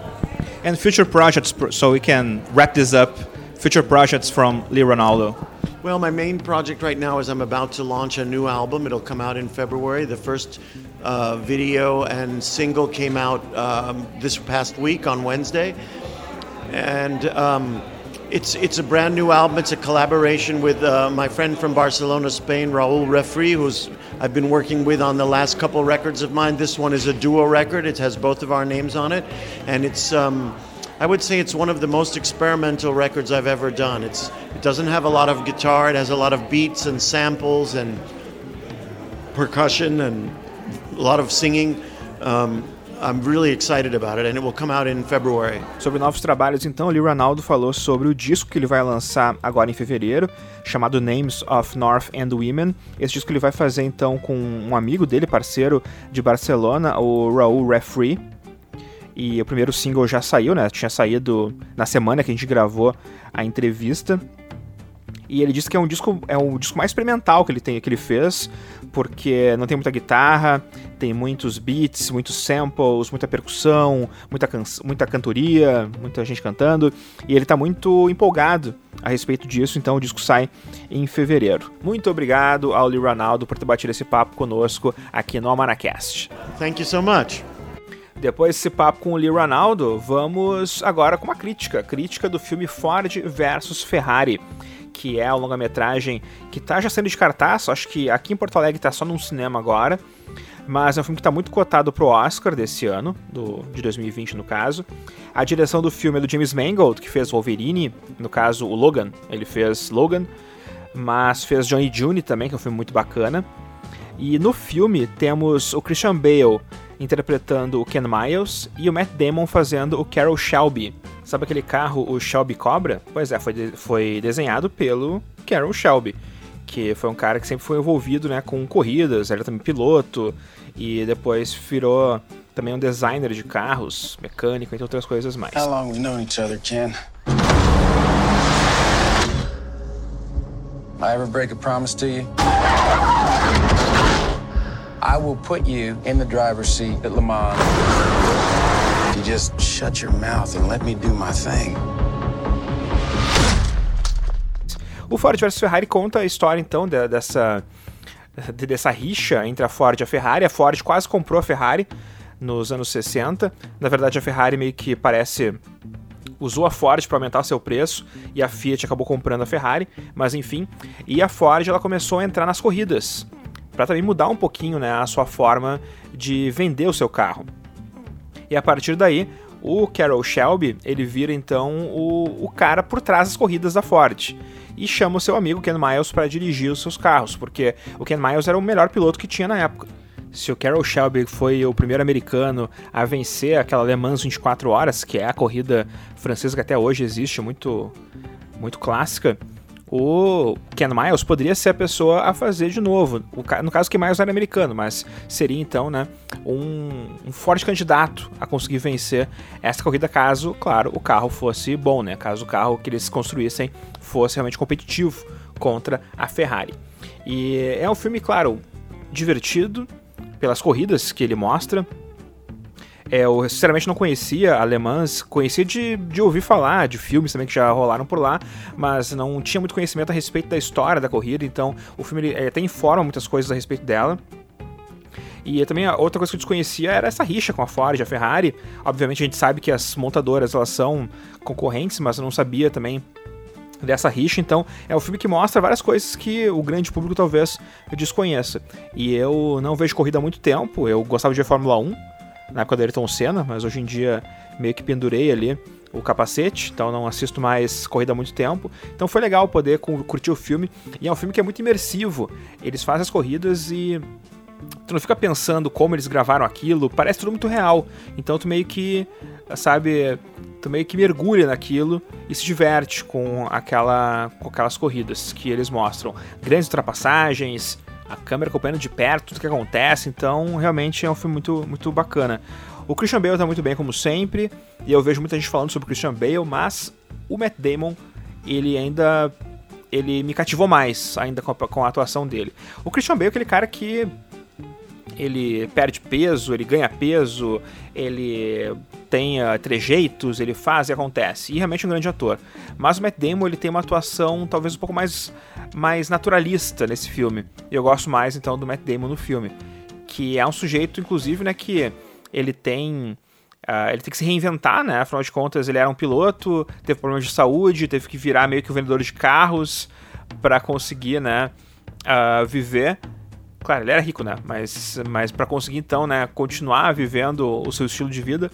And future projects, so we can wrap this up. Future projects from Lee Ronaldo. Well, my main project right now is I'm about to launch a new album. It'll come out in February. The first uh, video and single came out um, this past week on Wednesday, and um, it's it's a brand new album. It's a collaboration with uh, my friend from Barcelona, Spain, Raul Refri, who's I've been working with on the last couple records of mine. This one is a duo record. It has both of our names on it, and it's. Um, I would say it's one of the most experimental records I've ever done. It's it doesn't have a lot of guitar. It has a lot of beats and samples and percussion and a lot of singing. Um, I'm really excited about it and it will come out in February. Sobre novos trabalhos, então, o Lee Ronaldo falou sobre o disco que ele vai lançar agora em fevereiro, chamado Names of North and Women. Esse disco ele vai fazer então com um amigo dele, parceiro de Barcelona, o Raul Refree. E o primeiro single já saiu, né? Tinha saído na semana que a gente gravou a entrevista. E ele disse que é um disco, é o disco mais experimental que ele tem, que ele fez, porque não tem muita guitarra, tem muitos beats, muitos samples, muita percussão, muita, can muita cantoria, muita gente cantando, e ele está muito empolgado a respeito disso, então o disco sai em fevereiro. Muito obrigado ao Lee Ronaldo por ter batido esse papo conosco aqui no Almanacast. Thank you so much. Depois desse papo com o Lee Ronaldo, vamos agora com uma crítica, crítica do filme Ford versus Ferrari que é a longa-metragem que está já sendo de cartaz, acho que aqui em Porto Alegre está só num cinema agora, mas é um filme que está muito cotado pro Oscar desse ano, do, de 2020 no caso. A direção do filme é do James Mangold, que fez Wolverine, no caso o Logan, ele fez Logan, mas fez Johnny June também, que é um filme muito bacana. E no filme temos o Christian Bale interpretando o Ken Miles e o Matt Damon fazendo o Carol Shelby. Sabe aquele carro, o Shelby Cobra? Pois é, foi, de foi desenhado pelo Carol Shelby, que foi um cara que sempre foi envolvido né, com corridas, era também piloto e depois virou também um designer de carros, mecânico, entre outras coisas mais. How long we known each other, Ken? I ever break a promise to you? I will put you in the driver's seat at Le Mans. If you just shut your mouth and let me do my thing. O Ford vs Ferrari conta a história então de, dessa dessa rixa entre a Ford e a Ferrari. A Ford quase comprou a Ferrari nos anos 60. Na verdade, a Ferrari meio que parece usou a Ford para aumentar o seu preço e a Fiat acabou comprando a Ferrari, mas enfim. E a Ford ela começou a entrar nas corridas para também mudar um pouquinho né, a sua forma de vender o seu carro. E a partir daí, o Carroll Shelby ele vira então o, o cara por trás das corridas da Ford e chama o seu amigo Ken Miles para dirigir os seus carros, porque o Ken Miles era o melhor piloto que tinha na época. Se o Carroll Shelby foi o primeiro americano a vencer aquela Le Mans 24 horas, que é a corrida francesa que até hoje existe, muito, muito clássica, o Ken Miles poderia ser a pessoa a fazer de novo. no caso, Ken Miles era americano, mas seria então né, um, um, forte candidato a conseguir vencer essa corrida, caso, claro, o carro fosse bom, né? Caso o carro que eles construíssem fosse realmente competitivo contra a Ferrari. E é um filme, claro, divertido, pelas corridas que ele mostra. É, eu sinceramente não conhecia alemãs, conhecia de, de ouvir falar, de filmes também que já rolaram por lá, mas não tinha muito conhecimento a respeito da história da corrida, então o filme ele, até informa muitas coisas a respeito dela. E também outra coisa que eu desconhecia era essa rixa com a Ford e a Ferrari. Obviamente a gente sabe que as montadoras elas são concorrentes, mas eu não sabia também dessa rixa, então é um filme que mostra várias coisas que o grande público talvez desconheça. E eu não vejo corrida há muito tempo, eu gostava de Fórmula 1 na época da Ayrton Senna, mas hoje em dia meio que pendurei ali o capacete, então não assisto mais corrida há muito tempo. Então foi legal poder curtir o filme, e é um filme que é muito imersivo. Eles fazem as corridas e tu não fica pensando como eles gravaram aquilo, parece tudo muito real. Então tu meio que, sabe, tu meio que mergulha naquilo e se diverte com, aquela, com aquelas corridas que eles mostram. Grandes ultrapassagens, a câmera acompanhando de perto tudo que acontece, então realmente é um filme muito, muito bacana. O Christian Bale tá muito bem, como sempre, e eu vejo muita gente falando sobre o Christian Bale, mas o Matt Damon, ele ainda ele me cativou mais ainda com a, com a atuação dele. O Christian Bale é aquele cara que ele perde peso, ele ganha peso, ele tem uh, trejeitos, ele faz e acontece. E realmente é um grande ator. Mas o Matt Damon ele tem uma atuação talvez um pouco mais, mais naturalista nesse filme. E eu gosto mais então do Matt Damon no filme. Que é um sujeito, inclusive, né, que ele tem. Uh, ele tem que se reinventar, né? Afinal de contas, ele era um piloto, teve problemas de saúde, teve que virar meio que um vendedor de carros para conseguir, né, uh, viver. Claro, ele era rico, né? Mas, mas para conseguir então, né, continuar vivendo o seu estilo de vida,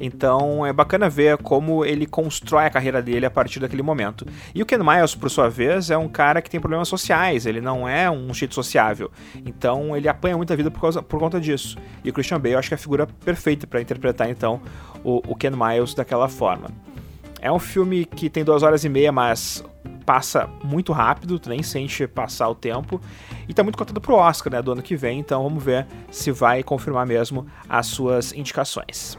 então é bacana ver como ele constrói a carreira dele a partir daquele momento. E o Ken Miles, por sua vez, é um cara que tem problemas sociais, ele não é um jeito sociável. Então ele apanha muita vida por, causa, por conta disso. E o Christian Bale eu acho que é a figura perfeita para interpretar então o, o Ken Miles daquela forma. É um filme que tem duas horas e meia, mas passa muito rápido, tu nem sente passar o tempo. E tá muito cotado pro Oscar, né, do ano que vem, então vamos ver se vai confirmar mesmo as suas indicações.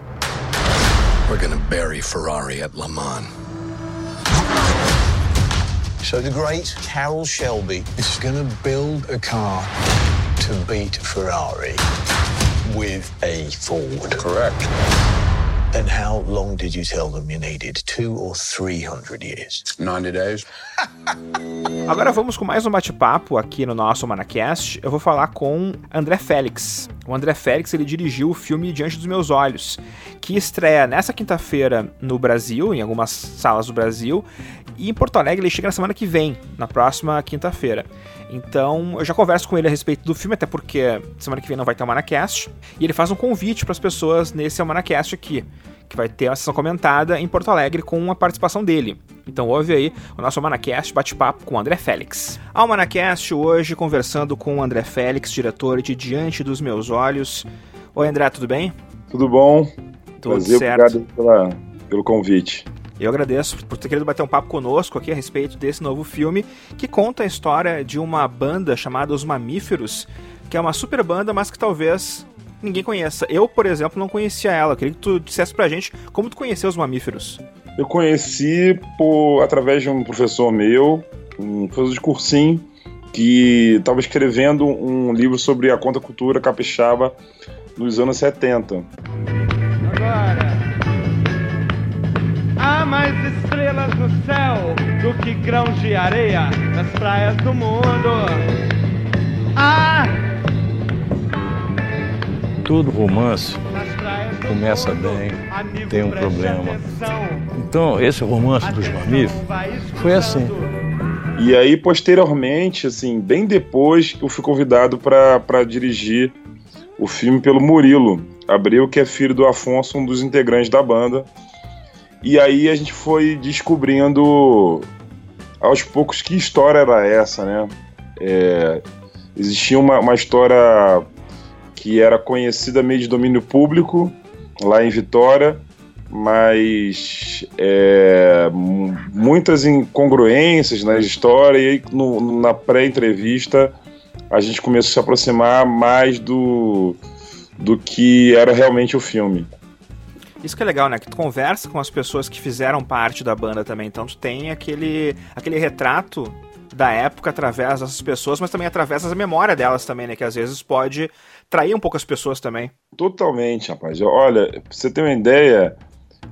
We're gonna bury Ferrari at Le Mans. So the great Carroll Shelby is gonna build a car to beat Ferrari with a Ford. Correct. And how long did you tell them you needed? Two or three hundred years? 90 days. <laughs> Agora vamos com mais um bate-papo aqui no nosso Manacast. Eu vou falar com André Félix. O André Félix ele dirigiu o filme Diante dos Meus Olhos, que estreia nessa quinta-feira no Brasil, em algumas salas do Brasil, e em Porto Alegre ele chega na semana que vem, na próxima quinta-feira. Então eu já converso com ele a respeito do filme, até porque semana que vem não vai ter o Manacast, e ele faz um convite para as pessoas nesse Manacast aqui que vai ter uma sessão comentada em Porto Alegre com a participação dele. Então ouve aí o nosso Manacast bate-papo com o André Félix. Ao Manacast hoje conversando com o André Félix, diretor de Diante dos Meus Olhos. Oi André, tudo bem? Tudo bom? Tudo Prazer, certo. Obrigado pela, pelo convite. Eu agradeço por ter querido bater um papo conosco aqui a respeito desse novo filme que conta a história de uma banda chamada Os Mamíferos, que é uma super banda, mas que talvez ninguém conheça. Eu, por exemplo, não conhecia ela. Eu queria que tu dissesse pra gente como tu conheceu os mamíferos. Eu conheci por, através de um professor meu, um professor de cursinho, que estava escrevendo um livro sobre a contracultura capixaba nos anos 70. Mais estrelas no céu do que grãos de areia nas praias do mundo. Há Todo romance começa bem, tem um problema. Então, esse romance dos mamíferos foi assim. E aí, posteriormente, assim, bem depois, eu fui convidado para dirigir o filme pelo Murilo Abreu, que é filho do Afonso, um dos integrantes da banda. E aí a gente foi descobrindo aos poucos que história era essa, né? É, existia uma, uma história que era conhecida meio de domínio público lá em Vitória, mas é, muitas incongruências na história e aí, no, na pré-entrevista a gente começou a se aproximar mais do, do que era realmente o filme. Isso que é legal, né? Que tu conversa com as pessoas que fizeram parte da banda também. Então tu tem aquele, aquele retrato da época através dessas pessoas, mas também através da memória delas também, né? Que às vezes pode trair um pouco as pessoas também. Totalmente, rapaz. Olha, pra você ter uma ideia,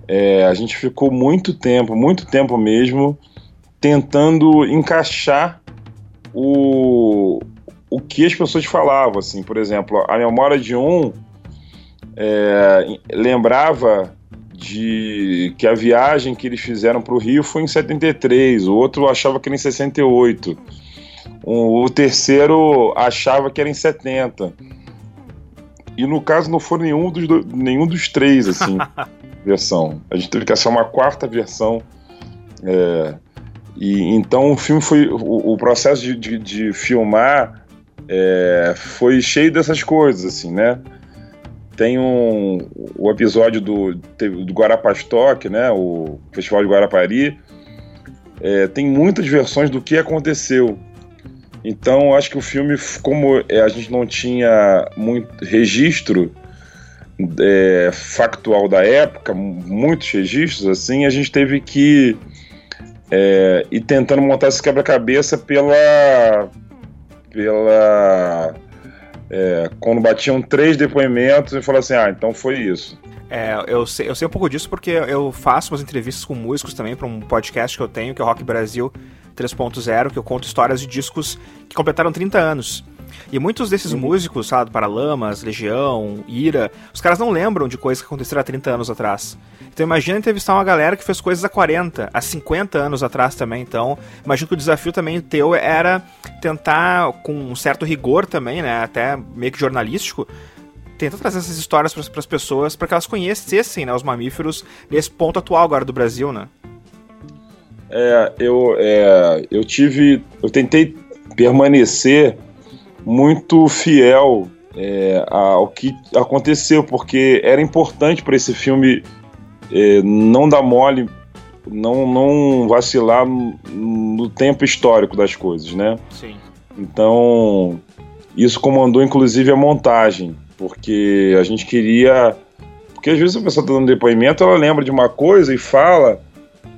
é, a gente ficou muito tempo, muito tempo mesmo, tentando encaixar o, o que as pessoas falavam, assim. Por exemplo, a memória de um é, lembrava de que a viagem que eles fizeram para o Rio foi em 73, o outro achava que era em 68, o, o terceiro achava que era em 70. E no caso não foi nenhum dos, do, nenhum dos três, assim, <laughs> versão. A gente teve que achar uma quarta versão. É, e então o filme foi. O, o processo de, de, de filmar é, foi cheio dessas coisas, assim, né? Tem um, o episódio do, do Guarapastoque, né? O Festival de Guarapari. É, tem muitas versões do que aconteceu. Então, acho que o filme, como a gente não tinha muito registro é, factual da época, muitos registros, assim, a gente teve que é, ir tentando montar esse quebra-cabeça pela. pela. É, quando batiam três depoimentos e falou assim: ah, então foi isso. É, eu sei, eu sei um pouco disso porque eu faço umas entrevistas com músicos também para um podcast que eu tenho, que é o Rock Brasil 3.0, que eu conto histórias de discos que completaram 30 anos. E muitos desses uhum. músicos, sabe, Paralamas, Legião, Ira, os caras não lembram de coisas que aconteceram há 30 anos atrás. Então imagina entrevistar uma galera que fez coisas há 40, há 50 anos atrás também. Então, imagino que o desafio também teu era tentar, com um certo rigor também, né, até meio que jornalístico, tentar trazer essas histórias para as pessoas, para que elas conhecessem né, os mamíferos nesse ponto atual agora do Brasil, né? É, eu, é, eu tive. Eu tentei permanecer muito fiel é, ao que aconteceu, porque era importante para esse filme é, não dar mole, não, não vacilar no, tempo histórico das coisas, né? Sim. Então, isso comandou inclusive a montagem, porque a gente queria. Porque às vezes a pessoa está dando depoimento, ela lembra de uma coisa e fala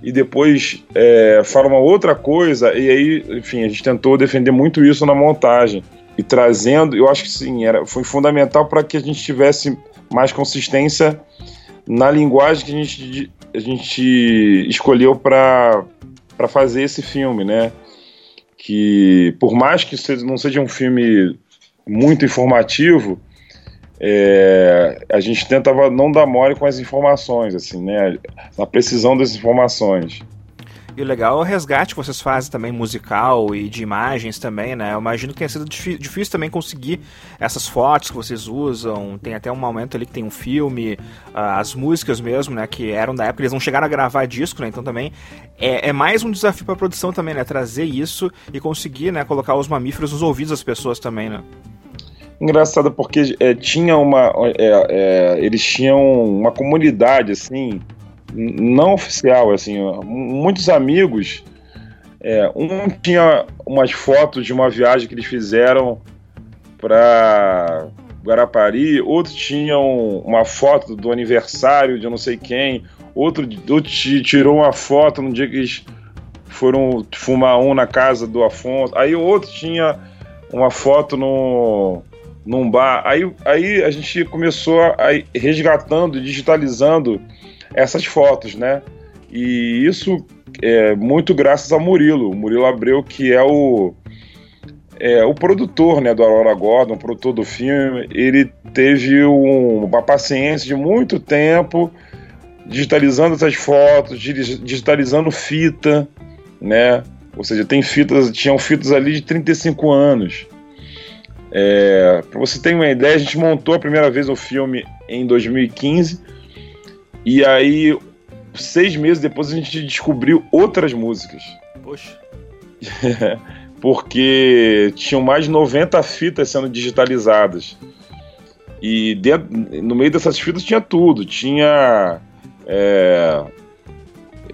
e depois é, fala uma outra coisa, e aí, enfim, a gente tentou defender muito isso na montagem. E trazendo, eu acho que sim, era, foi fundamental para que a gente tivesse mais consistência na linguagem que a gente, a gente escolheu para fazer esse filme, né? Que por mais que não seja um filme muito informativo, é, a gente tentava não dar mole com as informações, assim, né? Na precisão das informações. E o legal é o resgate que vocês fazem também musical e de imagens também, né? Eu imagino que tenha sido difícil também conseguir essas fotos que vocês usam. Tem até um momento ali que tem um filme, ah, as músicas mesmo, né? Que eram da época, eles não chegaram a gravar disco, né? Então também é, é mais um desafio para a produção também, né? Trazer isso e conseguir, né? Colocar os mamíferos nos ouvidos das pessoas também, né? Engraçado porque é, tinha uma. É, é, eles tinham uma comunidade, assim, não oficial, assim, muitos amigos. É, um tinha umas fotos de uma viagem que eles fizeram para Guarapari, outro tinha uma foto do aniversário de não sei quem, outro, outro tirou uma foto no dia que eles foram fumar um na casa do Afonso, aí o outro tinha uma foto no, num bar. Aí, aí a gente começou a, a resgatando, digitalizando essas fotos, né? E isso é muito graças a Murilo, Murilo Abreu, que é o é, o produtor né, do Aurora Gordon, o produtor do filme, ele teve um, uma paciência de muito tempo digitalizando essas fotos, digitalizando fita, né? Ou seja, tem fitas, tinham fitas ali de 35 anos. É, para você ter uma ideia, a gente montou a primeira vez o filme em 2015 e aí, seis meses depois, a gente descobriu outras músicas. Poxa. <laughs> Porque tinham mais de 90 fitas sendo digitalizadas. E dentro, no meio dessas fitas tinha tudo. Tinha é,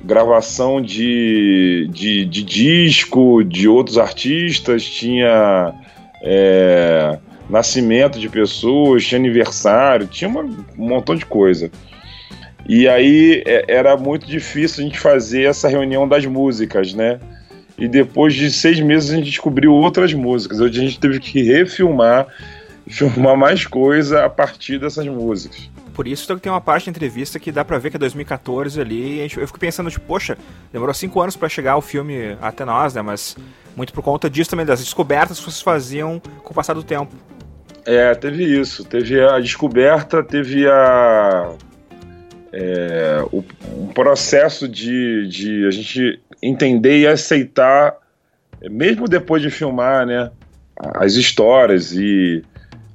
gravação de, de, de, disco de outros artistas, tinha é, nascimento de pessoas, tinha aniversário, tinha uma, um montão de coisa. E aí é, era muito difícil a gente fazer essa reunião das músicas, né? E depois de seis meses a gente descobriu outras músicas. Hoje a gente teve que refilmar, filmar mais coisa a partir dessas músicas. Por isso tem uma parte da entrevista que dá pra ver que é 2014 ali. E eu fico pensando, tipo, poxa, demorou cinco anos para chegar o filme até nós, né? Mas muito por conta disso também, das descobertas que vocês faziam com o passar do tempo. É, teve isso. Teve a descoberta, teve a é, o, processo de, de a gente entender e aceitar, mesmo depois de filmar, né, as histórias e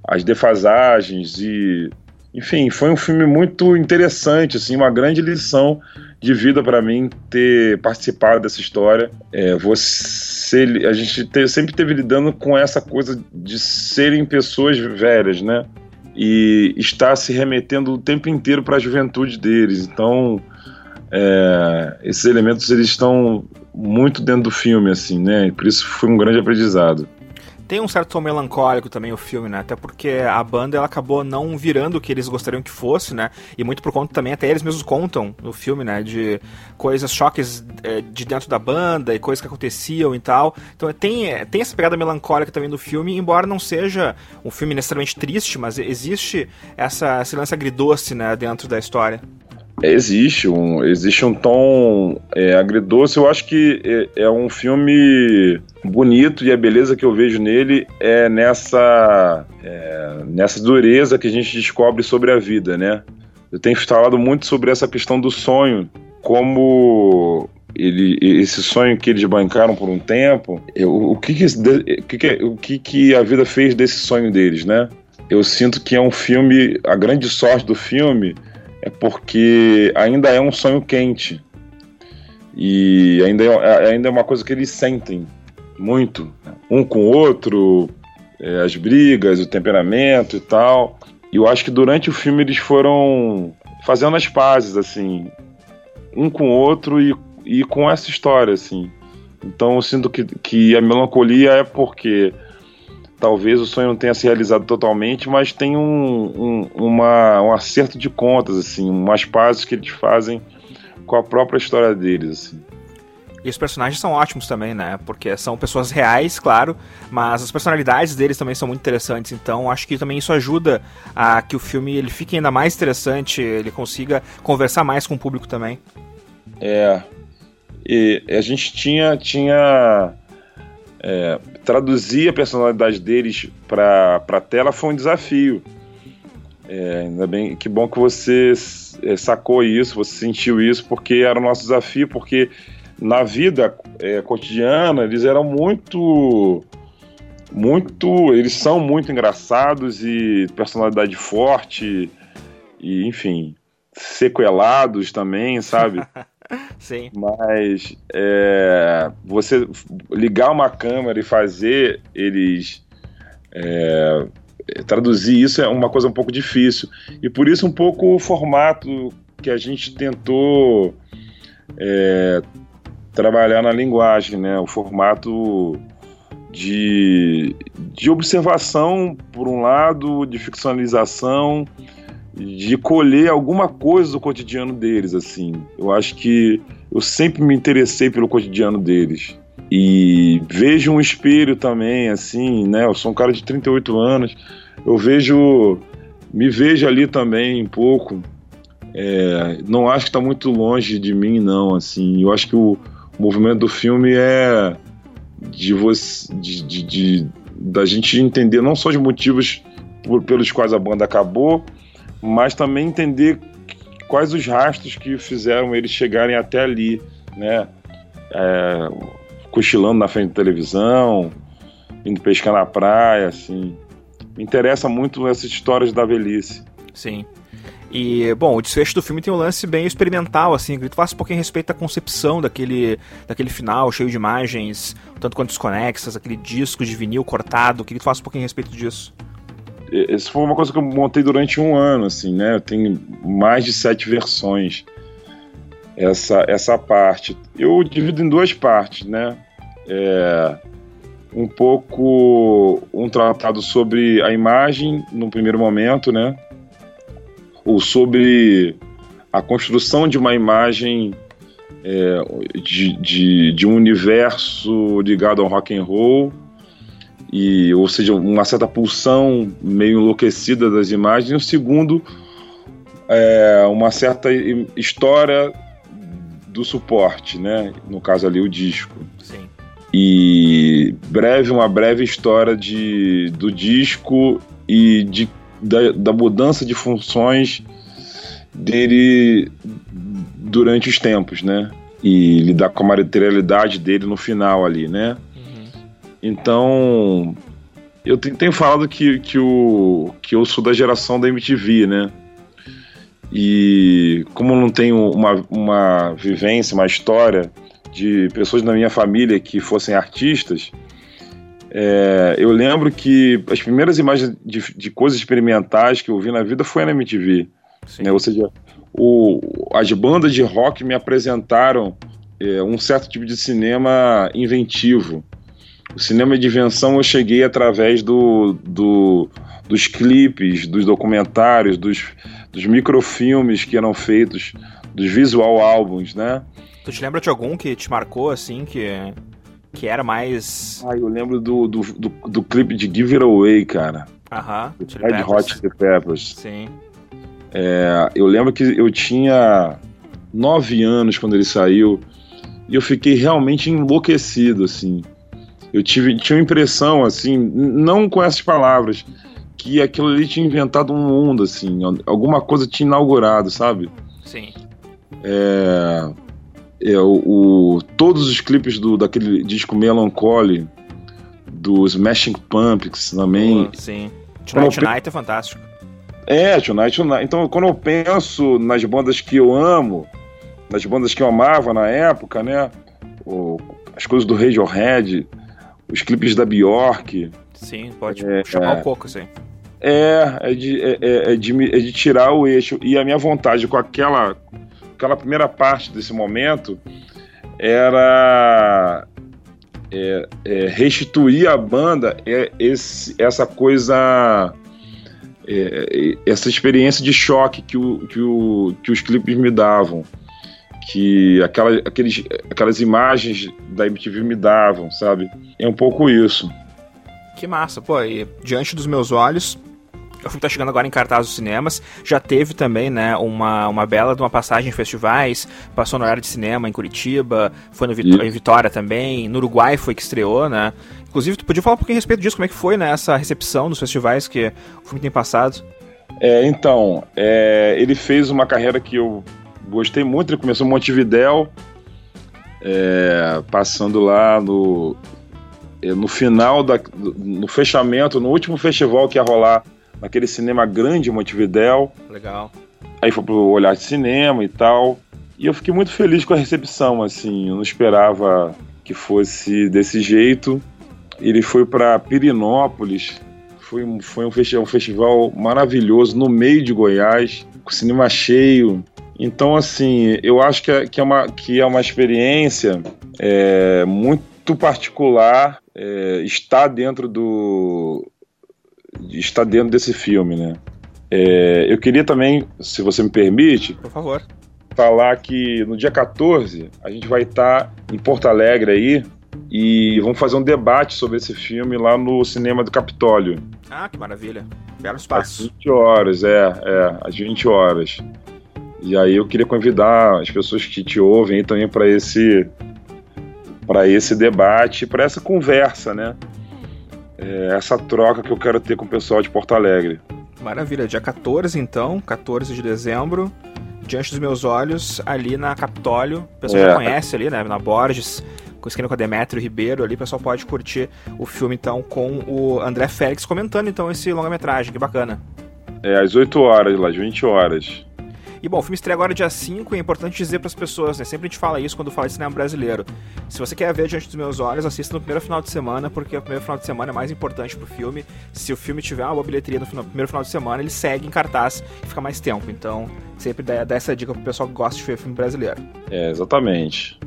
as defasagens e enfim, foi um filme muito interessante, assim, uma grande lição de vida para mim ter participado dessa história. É, você, a gente te, sempre teve lidando com essa coisa de serem pessoas velhas, né? E está se remetendo o tempo inteiro para a juventude deles. Então, é, esses elementos eles estão muito dentro do filme, assim, né? Por isso foi um grande aprendizado tem um certo tom melancólico também o filme, né? Até porque a banda ela acabou não virando o que eles gostariam que fosse, né? E muito por conta também, até eles mesmos contam no filme, né? De coisas, choques é, de dentro da banda e coisas que aconteciam e tal. Então tem, tem essa pegada melancólica também do filme, embora não seja um filme necessariamente triste, mas existe essa, esse lance agridoce, né? Dentro da história. Existe um, existe um tom é, agridoce. Eu acho que é, é, um filme bonito e a beleza que eu vejo nele é nessa, é, nessa dureza que a gente descobre sobre a vida, né? Eu tenho falado muito sobre essa questão do sonho, como ele, esse sonho que eles bancaram por um tempo, eu, o, que que, o, que, que, o que, que a vida fez desse sonho deles, né? Eu sinto que é um filme, a grande sorte do filme é porque ainda é um sonho quente. E ainda é, é, ainda é uma coisa que eles sentem muito, um com o outro, é, as brigas, o temperamento e tal. E eu acho que durante o filme eles foram fazendo as pazes, assim, um com o outro e, e com essa história, assim. Então eu sinto que, que a melancolia é porque talvez o sonho não tenha se realizado totalmente, mas tem um, um, uma, um acerto de contas, assim, umas pazes que eles fazem com a própria história deles. Assim. E os personagens são ótimos também, né? Porque são pessoas reais, claro, mas as personalidades deles também são muito interessantes. Então acho que também isso ajuda a que o filme ele fique ainda mais interessante, ele consiga conversar mais com o público também. É. E a gente tinha tinha é, traduzir a personalidade deles para a tela foi um desafio. É, ainda bem, que bom que você é, sacou isso, você sentiu isso, porque era o nosso desafio, porque na vida é, cotidiana eles eram muito muito eles são muito engraçados e personalidade forte e enfim sequelados também sabe <laughs> Sim. Mas é, você ligar uma câmera e fazer eles é, traduzir isso é uma coisa um pouco difícil. E por isso um pouco o formato que a gente tentou é, trabalhar na linguagem, né? O formato de, de observação, por um lado, de ficcionalização, de colher alguma coisa do cotidiano deles, assim. Eu acho que eu sempre me interessei pelo cotidiano deles. E vejo um espelho também, assim, né? Eu sou um cara de 38 anos, eu vejo, me vejo ali também um pouco. É, não acho que está muito longe de mim, não, assim. Eu acho que o, movimento do filme é de você, de, de, de, da gente entender não só os motivos por, pelos quais a banda acabou, mas também entender quais os rastros que fizeram eles chegarem até ali, né? É, cochilando na frente da televisão, indo pescar na praia, assim. Me interessa muito essas histórias da velhice. Sim. E, bom, o desfecho do filme tem um lance bem experimental, assim, tu faz um pouquinho a respeito da concepção daquele, daquele final, cheio de imagens, tanto quanto desconexas, aquele disco de vinil cortado, que tu faz um pouquinho a respeito disso. Isso foi uma coisa que eu montei durante um ano, assim, né? Eu tenho mais de sete versões essa, essa parte. Eu divido em duas partes, né? É, um pouco um tratado sobre a imagem no primeiro momento, né? Ou sobre a construção de uma imagem é, de, de, de um universo ligado ao rock and roll e ou seja uma certa pulsão meio enlouquecida das imagens. E o segundo é uma certa história do suporte né? No caso ali o disco. Sim. e breve uma breve história de do disco e de da, da mudança de funções dele durante os tempos né? E lidar com a materialidade dele no final ali né então, eu tenho falado que, que, o, que eu sou da geração da MTV, né? E como não tenho uma, uma vivência, uma história de pessoas da minha família que fossem artistas, é, eu lembro que as primeiras imagens de, de, coisas experimentais que eu vi na vida foi na MTV. Né? Ou seja, o, as bandas de rock me apresentaram é, um certo tipo de cinema inventivo. O cinema de invenção eu cheguei através do, do, dos clipes, dos documentários, dos, dos microfilmes que eram feitos, dos visual álbuns, né? Tu te lembra de algum que te marcou, assim, que, que era mais... Ah, eu lembro do, do, do, do clipe de Give It Away, cara. Aham. Uh -huh, Red Hot Chili Peppers. Sim. É, eu lembro que eu tinha nove anos quando ele saiu e eu fiquei realmente enlouquecido, assim eu tive, tinha uma impressão, assim, não com essas palavras, que aquilo ali tinha inventado um mundo, assim, alguma coisa tinha inaugurado, sabe? Sim. É, é o, o, todos os clipes do, daquele disco Melancholy, dos Smashing Pumpkins também. Oh, sim. Tonight Tonight é fantástico. É, Tonight Tonight. Então, quando eu penso nas bandas que eu amo, nas bandas que eu amava na época, né? As coisas do Radiohead, os clipes da Bjork. Sim, pode é, chamar um pouco, assim. É, é de, é, é, de, é de tirar o eixo. E a minha vontade com aquela, aquela primeira parte desse momento era é, é, restituir a banda é, esse, essa coisa. É, essa experiência de choque que, o, que, o, que os clipes me davam. Que aquela, aqueles, aquelas imagens da MTV me davam, sabe? É um pouco isso. Que massa, pô, e diante dos meus olhos, o filme tá chegando agora em cartaz dos cinemas. Já teve também, né, uma, uma bela de uma passagem em festivais. Passou no área de cinema em Curitiba, foi no em Vitória também. No Uruguai foi que estreou, né? Inclusive, tu podia falar um pouquinho a respeito disso, como é que foi, né, essa recepção dos festivais que o filme tem passado? É, então, é, ele fez uma carreira que eu gostei muito. Ele começou em Montevidéu, é, passando lá no, é, no final, da, no fechamento, no último festival que ia rolar naquele cinema grande em Montevidéu. Legal. Aí foi pro Olhar de Cinema e tal. E eu fiquei muito feliz com a recepção, assim. Eu não esperava que fosse desse jeito. Ele foi para Pirinópolis. Foi, um, foi um, festival, um festival maravilhoso no meio de Goiás, com cinema cheio. Então, assim, eu acho que é, que é, uma, que é uma experiência é, muito particular é, estar dentro do estar dentro desse filme, né? É, eu queria também, se você me permite, por favor, falar que no dia 14 a gente vai estar em Porto Alegre aí e vamos fazer um debate sobre esse filme lá no cinema do Capitólio. Ah, que maravilha! Belo espaço. Às 20 horas, é, é, às 20 horas. E aí eu queria convidar as pessoas que te ouvem também para esse para esse debate, para essa conversa, né? É, essa troca que eu quero ter com o pessoal de Porto Alegre. Maravilha, dia 14 então, 14 de dezembro, diante dos meus olhos, ali na Capitólio. O pessoal é. já conhece ali, né? Na Borges, com esquina com a Demetrio Ribeiro ali, o pessoal pode curtir o filme então com o André Félix comentando então esse longa-metragem, que bacana. É, às 8 horas lá, às 20 horas. E bom, o filme estreia agora dia 5 e é importante dizer para as pessoas, né? Sempre a gente fala isso quando fala de cinema brasileiro. Se você quer ver diante dos meus olhos, assista no primeiro final de semana, porque o primeiro final de semana é mais importante pro filme. Se o filme tiver uma boa bilheteria no, final, no primeiro final de semana, ele segue em cartaz e fica mais tempo. Então, sempre dá, dá essa dica pro pessoal que gosta de ver filme brasileiro. É, exatamente.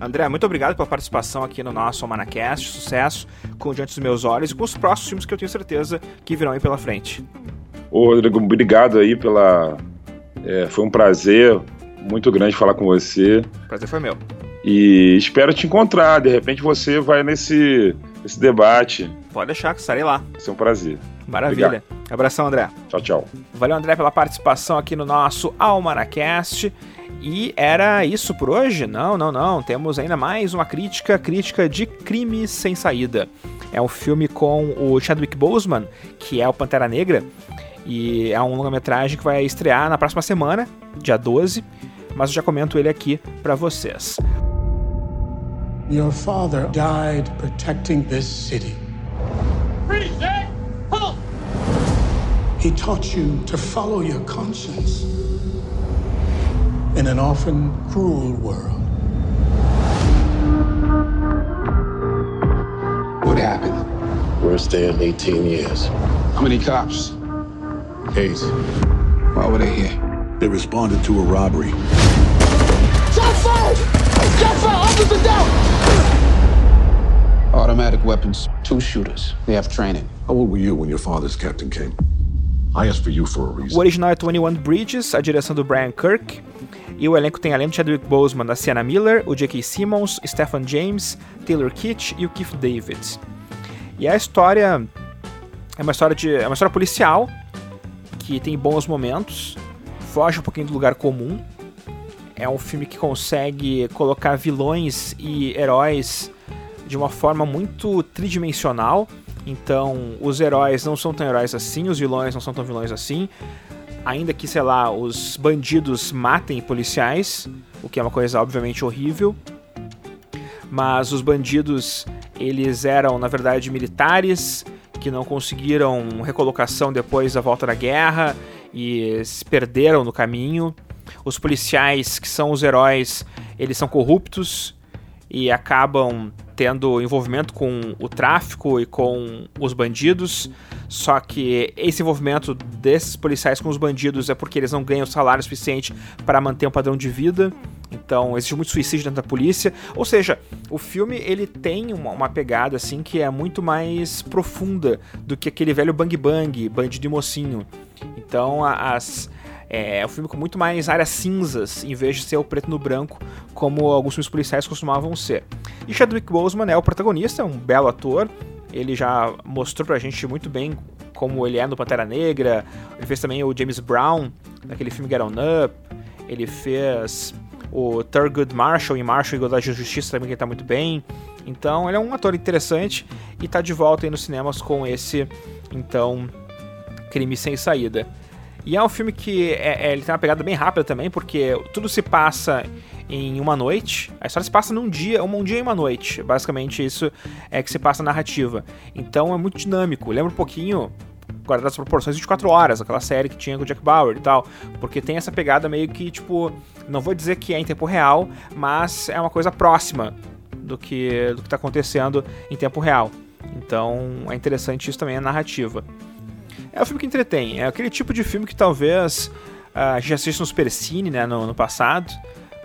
André, muito obrigado pela participação aqui no nosso Almanacast. Sucesso com Diante dos Meus Olhos e com os próximos filmes que eu tenho certeza que virão aí pela frente. Ô, Rodrigo, obrigado aí pela, é, foi um prazer muito grande falar com você. Prazer foi meu. E espero te encontrar. De repente você vai nesse, nesse debate. Pode deixar que estarei lá. Vai ser um prazer. Maravilha. Obrigado. Abração, André. Tchau, tchau. Valeu, André, pela participação aqui no nosso Almanacast. E era isso por hoje? Não, não, não. Temos ainda mais uma crítica, crítica de Crime Sem Saída. É um filme com o Chadwick Boseman, que é o Pantera Negra, e é um longa-metragem que vai estrear na próxima semana, dia 12, mas eu já comento ele aqui para vocês. Your father died protecting this city. He taught you to follow your conscience in an often cruel world. What happened? Worst day in 18 years. How many cops? Eight. Why were they here? They responded to a robbery. Shot fired! Shot fired! Officer down! Automatic weapons. Two shooters. They have training. How old were you when your father's captain came? I asked for you for a reason. O original é 21 Bridges, a direção do Brian Kirk. E o elenco tem além do Chadwick Boseman, a Sienna Miller, o J.K. Simmons, Stephen James, Taylor Kitsch e o Keith David. E a história é uma história de é uma história policial que tem bons momentos, foge um pouquinho do lugar comum. É um filme que consegue colocar vilões e heróis de uma forma muito tridimensional. Então, os heróis não são tão heróis assim, os vilões não são tão vilões assim. Ainda que, sei lá, os bandidos matem policiais, o que é uma coisa obviamente horrível. Mas os bandidos, eles eram, na verdade, militares que não conseguiram recolocação depois da volta da guerra e se perderam no caminho. Os policiais, que são os heróis, eles são corruptos e acabam tendo envolvimento com o tráfico e com os bandidos. Só que esse envolvimento desses policiais com os bandidos é porque eles não ganham salário suficiente para manter um padrão de vida. Então existe muito suicídio dentro da polícia. Ou seja, o filme ele tem uma, uma, pegada assim que é muito mais profunda do que aquele velho bang bang, bandido e mocinho. Então as É um filme com muito mais áreas cinzas, em vez de ser o preto no branco, como alguns filmes policiais costumavam ser. E Chadwick Boseman é o protagonista, é um belo ator. Ele já mostrou pra gente muito bem como ele é no Pantera Negra. Ele fez também o James Brown, naquele filme Get On Up. Ele fez o Thurgood Marshall em Marshall e da Justiça também, que tá muito bem. Então, ele é um ator interessante e tá de volta aí nos cinemas com esse, então, Crime Sem Saída. E é um filme que é, é, ele tem uma pegada bem rápida também, porque tudo se passa em uma noite. A história se passa num dia, um dia e uma noite. Basicamente, isso é que se passa a narrativa. Então é muito dinâmico. Lembra um pouquinho, guardar as proporções, 24 horas, aquela série que tinha com o Jack Bauer e tal. Porque tem essa pegada meio que, tipo, não vou dizer que é em tempo real, mas é uma coisa próxima do que, do que tá acontecendo em tempo real. Então é interessante isso também, a narrativa. É um filme que entretém, é aquele tipo de filme que talvez uh, a gente assiste no Supercine, né, no, no passado,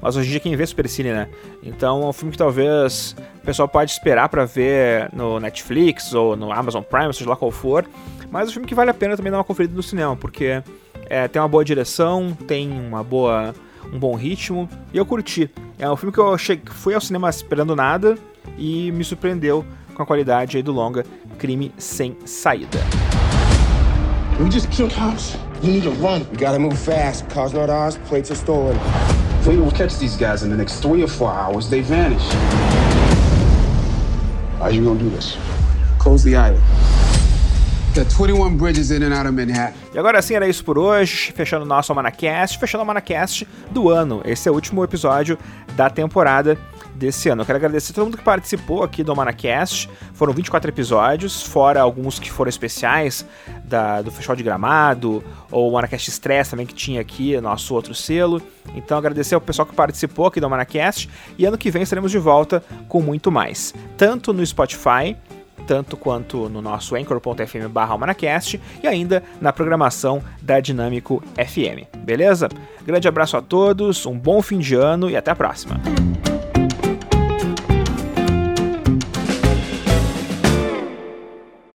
mas hoje em dia quem vê Supercine, né? Então é um filme que talvez o pessoal pode esperar para ver no Netflix ou no Amazon Prime, seja lá qual for, mas é um filme que vale a pena também dar uma conferida no cinema, porque é, tem uma boa direção, tem uma boa um bom ritmo e eu curti. É um filme que eu cheguei, fui ao cinema esperando nada e me surpreendeu com a qualidade aí do longa Crime Sem Saída. We just killed cops. You need to run. We gotta move fast. Cars not ours, plates are stolen. If we don't catch these guys in the next three or four hours, they vanish. How you gonna do this? Close the island. Got 21 bridges in and out of Manhattan. E agora sim era isso por hoje, fechando o nosso Amanacast, fechando o Amanacast do ano. Esse é o último episódio da temporada desse ano. Eu quero agradecer a todo mundo que participou aqui do Manacast. Foram 24 episódios, fora alguns que foram especiais da, do Festival de Gramado, ou o Manacast Stress também que tinha aqui, nosso outro selo. Então agradecer ao pessoal que participou aqui do Manacast e ano que vem estaremos de volta com muito mais. Tanto no Spotify, tanto quanto no nosso anchor.fm barra e ainda na programação da Dinâmico FM. Beleza? Grande abraço a todos, um bom fim de ano e até a próxima.